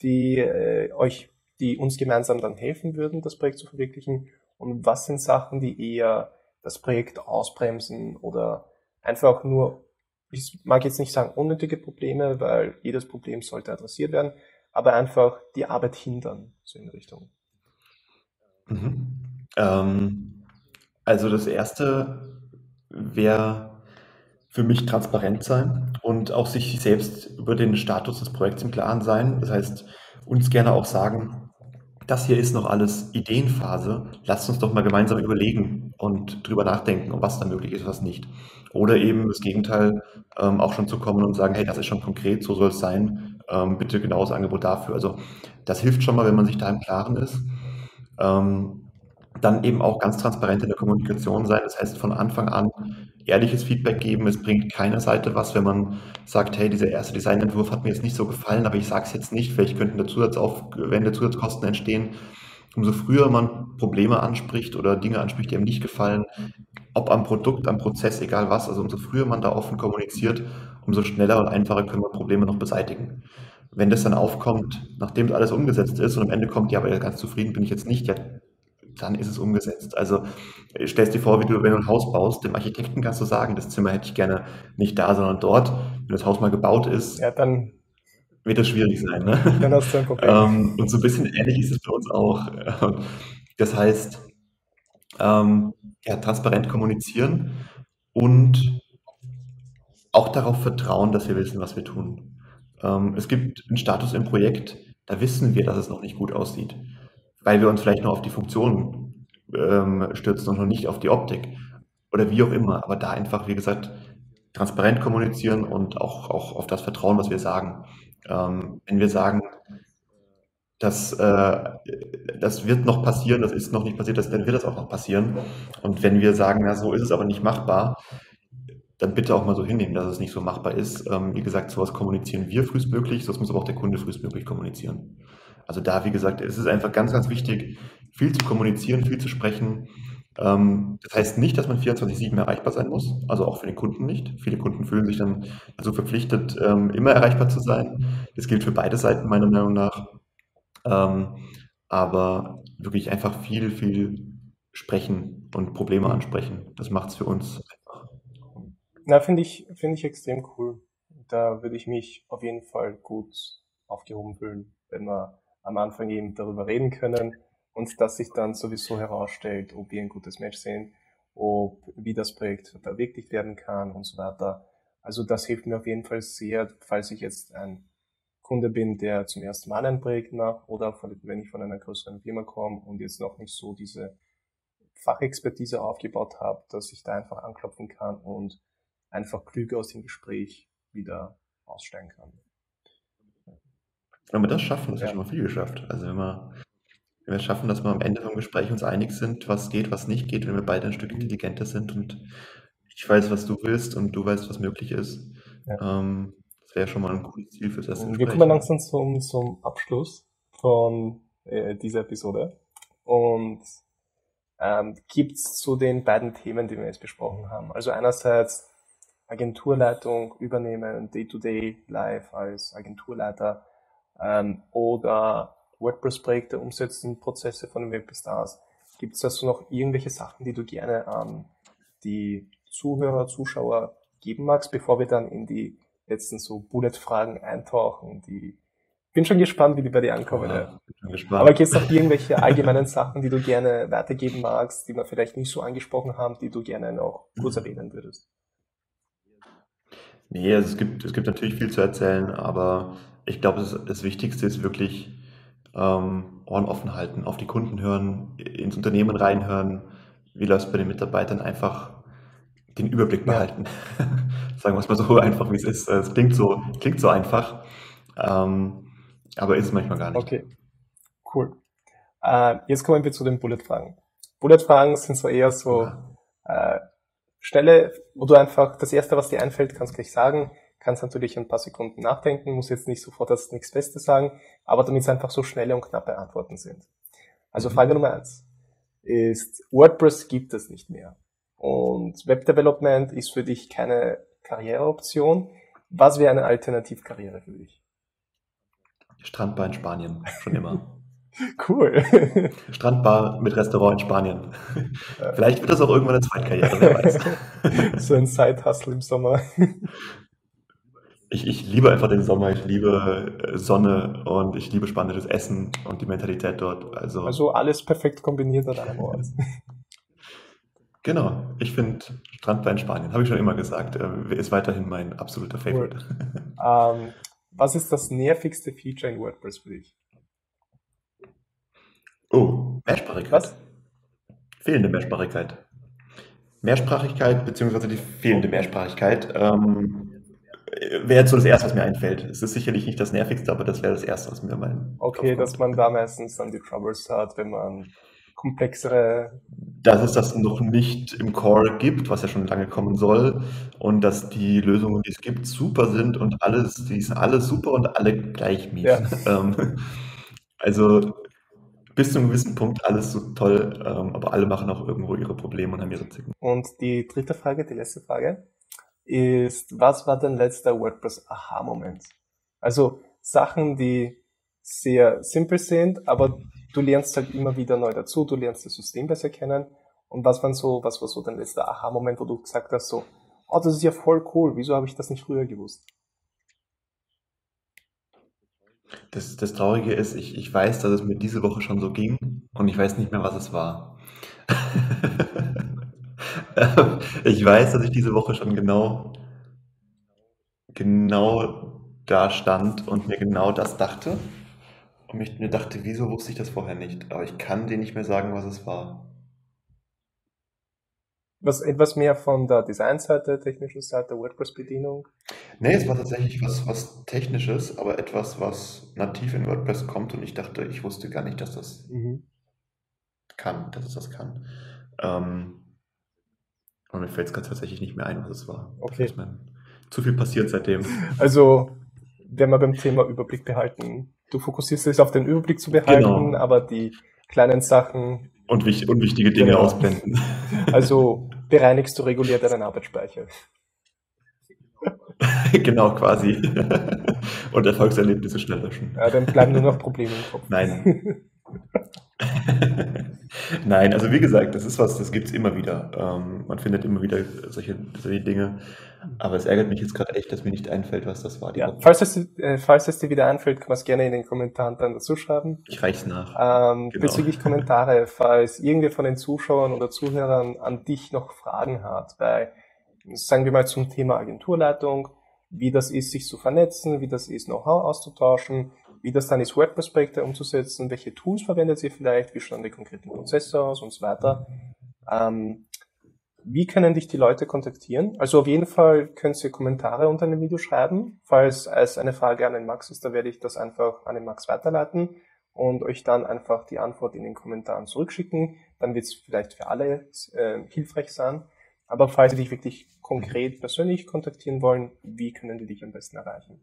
die äh, euch, die uns gemeinsam dann helfen würden, das Projekt zu verwirklichen und was sind Sachen, die eher das Projekt ausbremsen oder einfach nur, ich mag jetzt nicht sagen unnötige Probleme, weil jedes Problem sollte adressiert werden, aber einfach die Arbeit hindern, so in Richtung. Mhm. Ähm, also das erste wäre für mich transparent sein und auch sich selbst über den Status des Projekts im Klaren sein. Das heißt, uns gerne auch sagen, das hier ist noch alles Ideenphase. Lasst uns doch mal gemeinsam überlegen und drüber nachdenken, was da möglich ist, was nicht. Oder eben das Gegenteil, ähm, auch schon zu kommen und sagen, hey, das ist schon konkret, so soll es sein, ähm, bitte genaues Angebot dafür. Also das hilft schon mal, wenn man sich da im Klaren ist. Ähm, dann eben auch ganz transparent in der Kommunikation sein. Das heißt, von Anfang an ehrliches Feedback geben. Es bringt keiner Seite was, wenn man sagt, hey, dieser erste Designentwurf hat mir jetzt nicht so gefallen, aber ich sage es jetzt nicht. Vielleicht könnten da Zusatzaufwände, Zusatzkosten entstehen. Umso früher man Probleme anspricht oder Dinge anspricht, die einem nicht gefallen, ob am Produkt, am Prozess, egal was, also umso früher man da offen kommuniziert, umso schneller und einfacher können wir Probleme noch beseitigen. Wenn das dann aufkommt, nachdem alles umgesetzt ist und am Ende kommt, ja, aber ganz zufrieden bin ich jetzt nicht, ja, dann ist es umgesetzt. Also stellst dir vor, wie du, wenn du ein Haus baust, dem Architekten kannst du sagen, das Zimmer hätte ich gerne nicht da, sondern dort. Wenn das Haus mal gebaut ist, ja, dann wird das schwierig sein. Ne? *laughs* Dann hast du ein Problem. ähm, und so ein bisschen ähnlich ist es für uns auch. *laughs* Das heißt, ähm, ja, transparent kommunizieren und auch darauf vertrauen, dass wir wissen, was wir tun. Ähm, es gibt einen Status im Projekt, da wissen wir, dass es noch nicht gut aussieht. Weil wir uns vielleicht noch auf die Funktion ähm, stürzen und noch nicht auf die Optik oder wie auch immer. Aber da einfach, wie gesagt, transparent kommunizieren und auch, auch auf das Vertrauen, was wir sagen. Ähm, wenn wir sagen, das, äh, das wird noch passieren, das ist noch nicht passiert, das, dann wird das auch noch passieren. Und wenn wir sagen, na, so ist es aber nicht machbar, dann bitte auch mal so hinnehmen, dass es nicht so machbar ist. Ähm, wie gesagt, sowas kommunizieren wir frühestmöglich, das muss aber auch der Kunde frühestmöglich kommunizieren. Also da, wie gesagt, es ist einfach ganz, ganz wichtig, viel zu kommunizieren, viel zu sprechen. Ähm, das heißt nicht, dass man 24-7 erreichbar sein muss, also auch für den Kunden nicht. Viele Kunden fühlen sich dann also verpflichtet, ähm, immer erreichbar zu sein. Das gilt für beide Seiten meiner Meinung nach. Ähm, aber wirklich einfach viel, viel sprechen und Probleme ansprechen. Das macht es für uns na, finde ich, finde ich extrem cool. Da würde ich mich auf jeden Fall gut aufgehoben fühlen, wenn wir am Anfang eben darüber reden können und dass sich dann sowieso herausstellt, ob wir ein gutes Match sehen, ob, wie das Projekt verwirklicht werden kann und so weiter. Also das hilft mir auf jeden Fall sehr, falls ich jetzt ein Kunde bin, der zum ersten Mal ein Projekt macht oder wenn ich von einer größeren Firma komme und jetzt noch nicht so diese Fachexpertise aufgebaut habe, dass ich da einfach anklopfen kann und einfach klüger aus dem Gespräch wieder aussteigen kann. Wenn wir das schaffen, ist ja schon mal viel geschafft. Also wenn wir, wenn wir schaffen, dass wir am Ende vom Gespräch uns einig sind, was geht, was nicht geht, wenn wir beide ein Stück intelligenter sind und ich weiß, was du willst und du weißt, was möglich ist. Ja. Ähm, das wäre schon mal ein cooles Ziel fürs erste Gespräch. Wir kommen langsam zum, zum Abschluss von äh, dieser Episode. Und ähm, gibt es zu den beiden Themen, die wir jetzt besprochen haben. Also einerseits Agenturleitung übernehmen, Day-to-Day live als Agenturleiter ähm, oder WordPress-Projekte umsetzen, Prozesse von den Webstars. Gibt es also noch irgendwelche Sachen, die du gerne an die Zuhörer, Zuschauer geben magst, bevor wir dann in die letzten so Bullet-Fragen eintauchen, die bin schon gespannt, wie die bei dir ankommen. Ja, Aber gibt es noch irgendwelche allgemeinen Sachen, die du gerne weitergeben magst, die wir vielleicht nicht so angesprochen haben, die du gerne noch kurz erwähnen würdest? Nee, also es gibt, es gibt natürlich viel zu erzählen, aber ich glaube, das, das Wichtigste ist wirklich ähm, Ohren offen halten, auf die Kunden hören, ins Unternehmen reinhören, wie läuft es bei den Mitarbeitern, einfach den Überblick behalten. Ja. *laughs* Sagen wir es mal so einfach, wie es ist. Es klingt so, klingt so einfach, ähm, aber ist es manchmal gar nicht. Okay, cool. Äh, jetzt kommen wir zu den Bullet-Fragen. Bullet-Fragen sind so eher so ja. äh, Stelle, wo du einfach das erste, was dir einfällt, kannst gleich sagen, kannst natürlich ein paar Sekunden nachdenken, muss jetzt nicht sofort das nichts Festes sagen, aber damit es einfach so schnelle und knappe Antworten sind. Also mhm. Frage Nummer eins ist, WordPress gibt es nicht mehr. Und Web Development ist für dich keine Karriereoption. Was wäre eine Alternativkarriere für dich? Strandbar in Spanien, schon immer. *laughs* Cool. *laughs* Strandbar mit Restaurant in Spanien. Vielleicht wird das auch irgendwann eine Zweitkarriere, wer weiß. *laughs* so ein Side-Hustle im Sommer. Ich, ich liebe einfach den Sommer, ich liebe äh, Sonne und ich liebe spanisches Essen und die Mentalität dort. Also, also alles perfekt kombiniert an einem Ort. Genau, ich finde Strandbar in Spanien, habe ich schon immer gesagt, äh, ist weiterhin mein absoluter Favorite. *laughs* Ähm, was ist das nervigste Feature in WordPress für dich? Oh, Mehrsprachigkeit. Was? Fehlende Mehrsprachigkeit. Mehrsprachigkeit beziehungsweise die fehlende Mehrsprachigkeit ähm, wäre jetzt so das Erste, was mir einfällt. Es ist sicherlich nicht das Nervigste, aber das wäre das Erste, was mir mein Okay, dass man da meistens dann die Troubles hat, wenn man komplexere... Dass es das noch nicht im Core gibt, was ja schon lange kommen soll und dass die Lösungen, die es gibt, super sind und alles, die sind alle super und alle gleich mies. Ja. Ähm, also bis zu einem gewissen Punkt alles so toll, ähm, aber alle machen auch irgendwo ihre Probleme und haben ihre Zicken. Und die dritte Frage, die letzte Frage, ist, was war dein letzter WordPress-Aha-Moment? Also Sachen, die sehr simpel sind, aber du lernst halt immer wieder neu dazu, du lernst das System besser kennen. Und was war so, was war so dein letzter Aha-Moment, wo du gesagt hast, so, oh, das ist ja voll cool, wieso habe ich das nicht früher gewusst? Das, das Traurige ist, ich, ich weiß, dass es mir diese Woche schon so ging und ich weiß nicht mehr, was es war. *laughs* *laughs* ich weiß, dass ich diese Woche schon genau, genau da stand und mir genau das dachte. Und ich mir dachte, wieso wusste ich das vorher nicht? Aber ich kann dir nicht mehr sagen, was es war. Was etwas mehr von der Designseite, technischen Seite, WordPress-Bedienung? Nee, es war tatsächlich was, was Technisches, aber etwas, was nativ in WordPress kommt und ich dachte, ich wusste gar nicht, dass das mhm. kann, dass es das kann. Ähm, und mir fällt es gerade tatsächlich nicht mehr ein, was es war. Okay. Ist mir zu viel passiert seitdem. Also, wenn wir beim Thema Überblick behalten, du fokussierst dich auf den Überblick zu behalten, genau. aber die kleinen Sachen und unwichtige Dinge genau. ausblenden. *laughs* Also bereinigst du reguliert deinen Arbeitsspeicher. *laughs* genau, quasi. *laughs* Und Erfolgserlebnisse schnell löschen. Ja, dann bleiben nur noch Probleme im Kopf. Nein. *laughs* Nein, also wie gesagt, das ist was, das gibt es immer wieder. Ähm, man findet immer wieder solche, solche Dinge. Aber es ärgert mich jetzt gerade echt, dass mir nicht einfällt, was das war. Ja, falls, es, äh, falls es dir wieder einfällt, kann man es gerne in den Kommentaren dann dazu schreiben. Ich reich's nach. Ähm, genau. Bezüglich Kommentare, *laughs* falls irgendwer von den Zuschauern oder Zuhörern an dich noch Fragen hat, bei, sagen wir mal zum Thema Agenturleitung, wie das ist, sich zu vernetzen, wie das ist, Know-how auszutauschen, wie das dann ist, WordPress-Projekte umzusetzen, welche Tools verwendet ihr vielleicht, wie schauen die konkreten Prozesse aus und so weiter. Ähm, wie können dich die Leute kontaktieren? Also auf jeden Fall könnt ihr Kommentare unter dem Video schreiben. Falls es eine Frage an den Max ist, dann werde ich das einfach an den Max weiterleiten und euch dann einfach die Antwort in den Kommentaren zurückschicken. Dann wird es vielleicht für alle äh, hilfreich sein. Aber falls sie dich wirklich konkret persönlich kontaktieren wollen, wie können die dich am besten erreichen?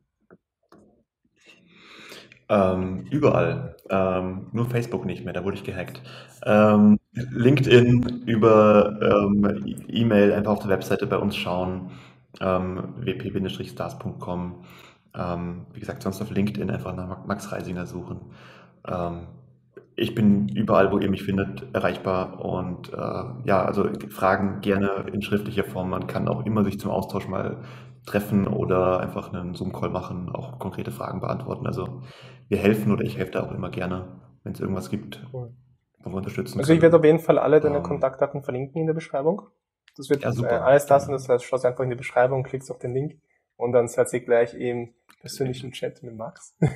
Ähm, überall. Ähm, nur Facebook nicht mehr, da wurde ich gehackt. Ähm, LinkedIn über ähm, E-Mail einfach auf der Webseite bei uns schauen. Ähm, wp-stars.com. Ähm, wie gesagt, sonst auf LinkedIn einfach nach Max Reisinger suchen. ich bin überall, wo ihr mich findet, erreichbar und äh, ja, also Fragen gerne in schriftlicher Form. Man kann auch immer sich zum Austausch mal treffen oder einfach einen Zoom-Call machen, auch konkrete Fragen beantworten. Also wir helfen oder ich helfe da auch immer gerne, wenn es irgendwas gibt, cool. wo wir unterstützen Also ich werde auf jeden Fall alle deine ähm, Kontaktdaten verlinken in der Beschreibung. Das wird ja. Äh, alles lassen, das heißt, schaust einfach in die Beschreibung, klickst auf den Link und dann seid ihr gleich im persönlichen Chat mit Max. *laughs*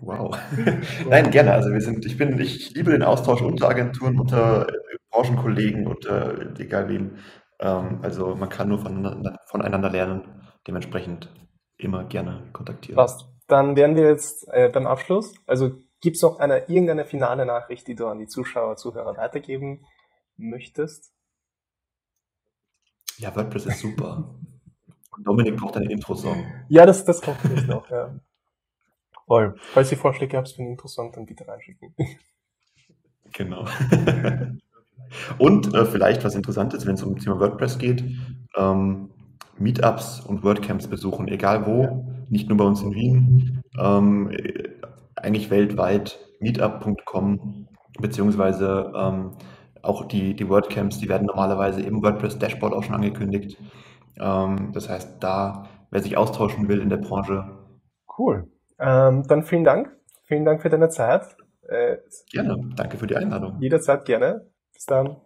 Wow. *laughs* Nein, gerne. Also wir sind, ich bin, ich liebe den Austausch unter Agenturen, unter Branchenkollegen, unter egal wem. Ähm, also man kann nur voneinander, voneinander lernen. Dementsprechend immer gerne kontaktieren. Passt. Dann wären wir jetzt äh, beim Abschluss. Also gibt es noch eine, irgendeine finale Nachricht, die du an die Zuschauer, Zuhörer weitergeben möchtest? Ja, WordPress ist super. Dominik braucht einen Intro-Song. Ja, das, das kommt jetzt noch. Ja. Voll. Falls ihr Vorschläge habt für einen Intro-Song, dann bitte reinschicken. Genau. Und äh, vielleicht was Interessantes, wenn es um das Thema WordPress geht, ähm, Meetups und WordCamps besuchen, egal wo, nicht nur bei uns in Wien, ähm, eigentlich weltweit, meetup.com, beziehungsweise ähm, auch die, die WordCamps, die werden normalerweise im WordPress-Dashboard auch schon angekündigt. Ähm, das heißt, da, wer sich austauschen will in der Branche. Cool. Ähm, dann vielen Dank. Vielen Dank für deine Zeit. Äh, gerne. Danke für die Einladung. Jederzeit gerne. Bis dann.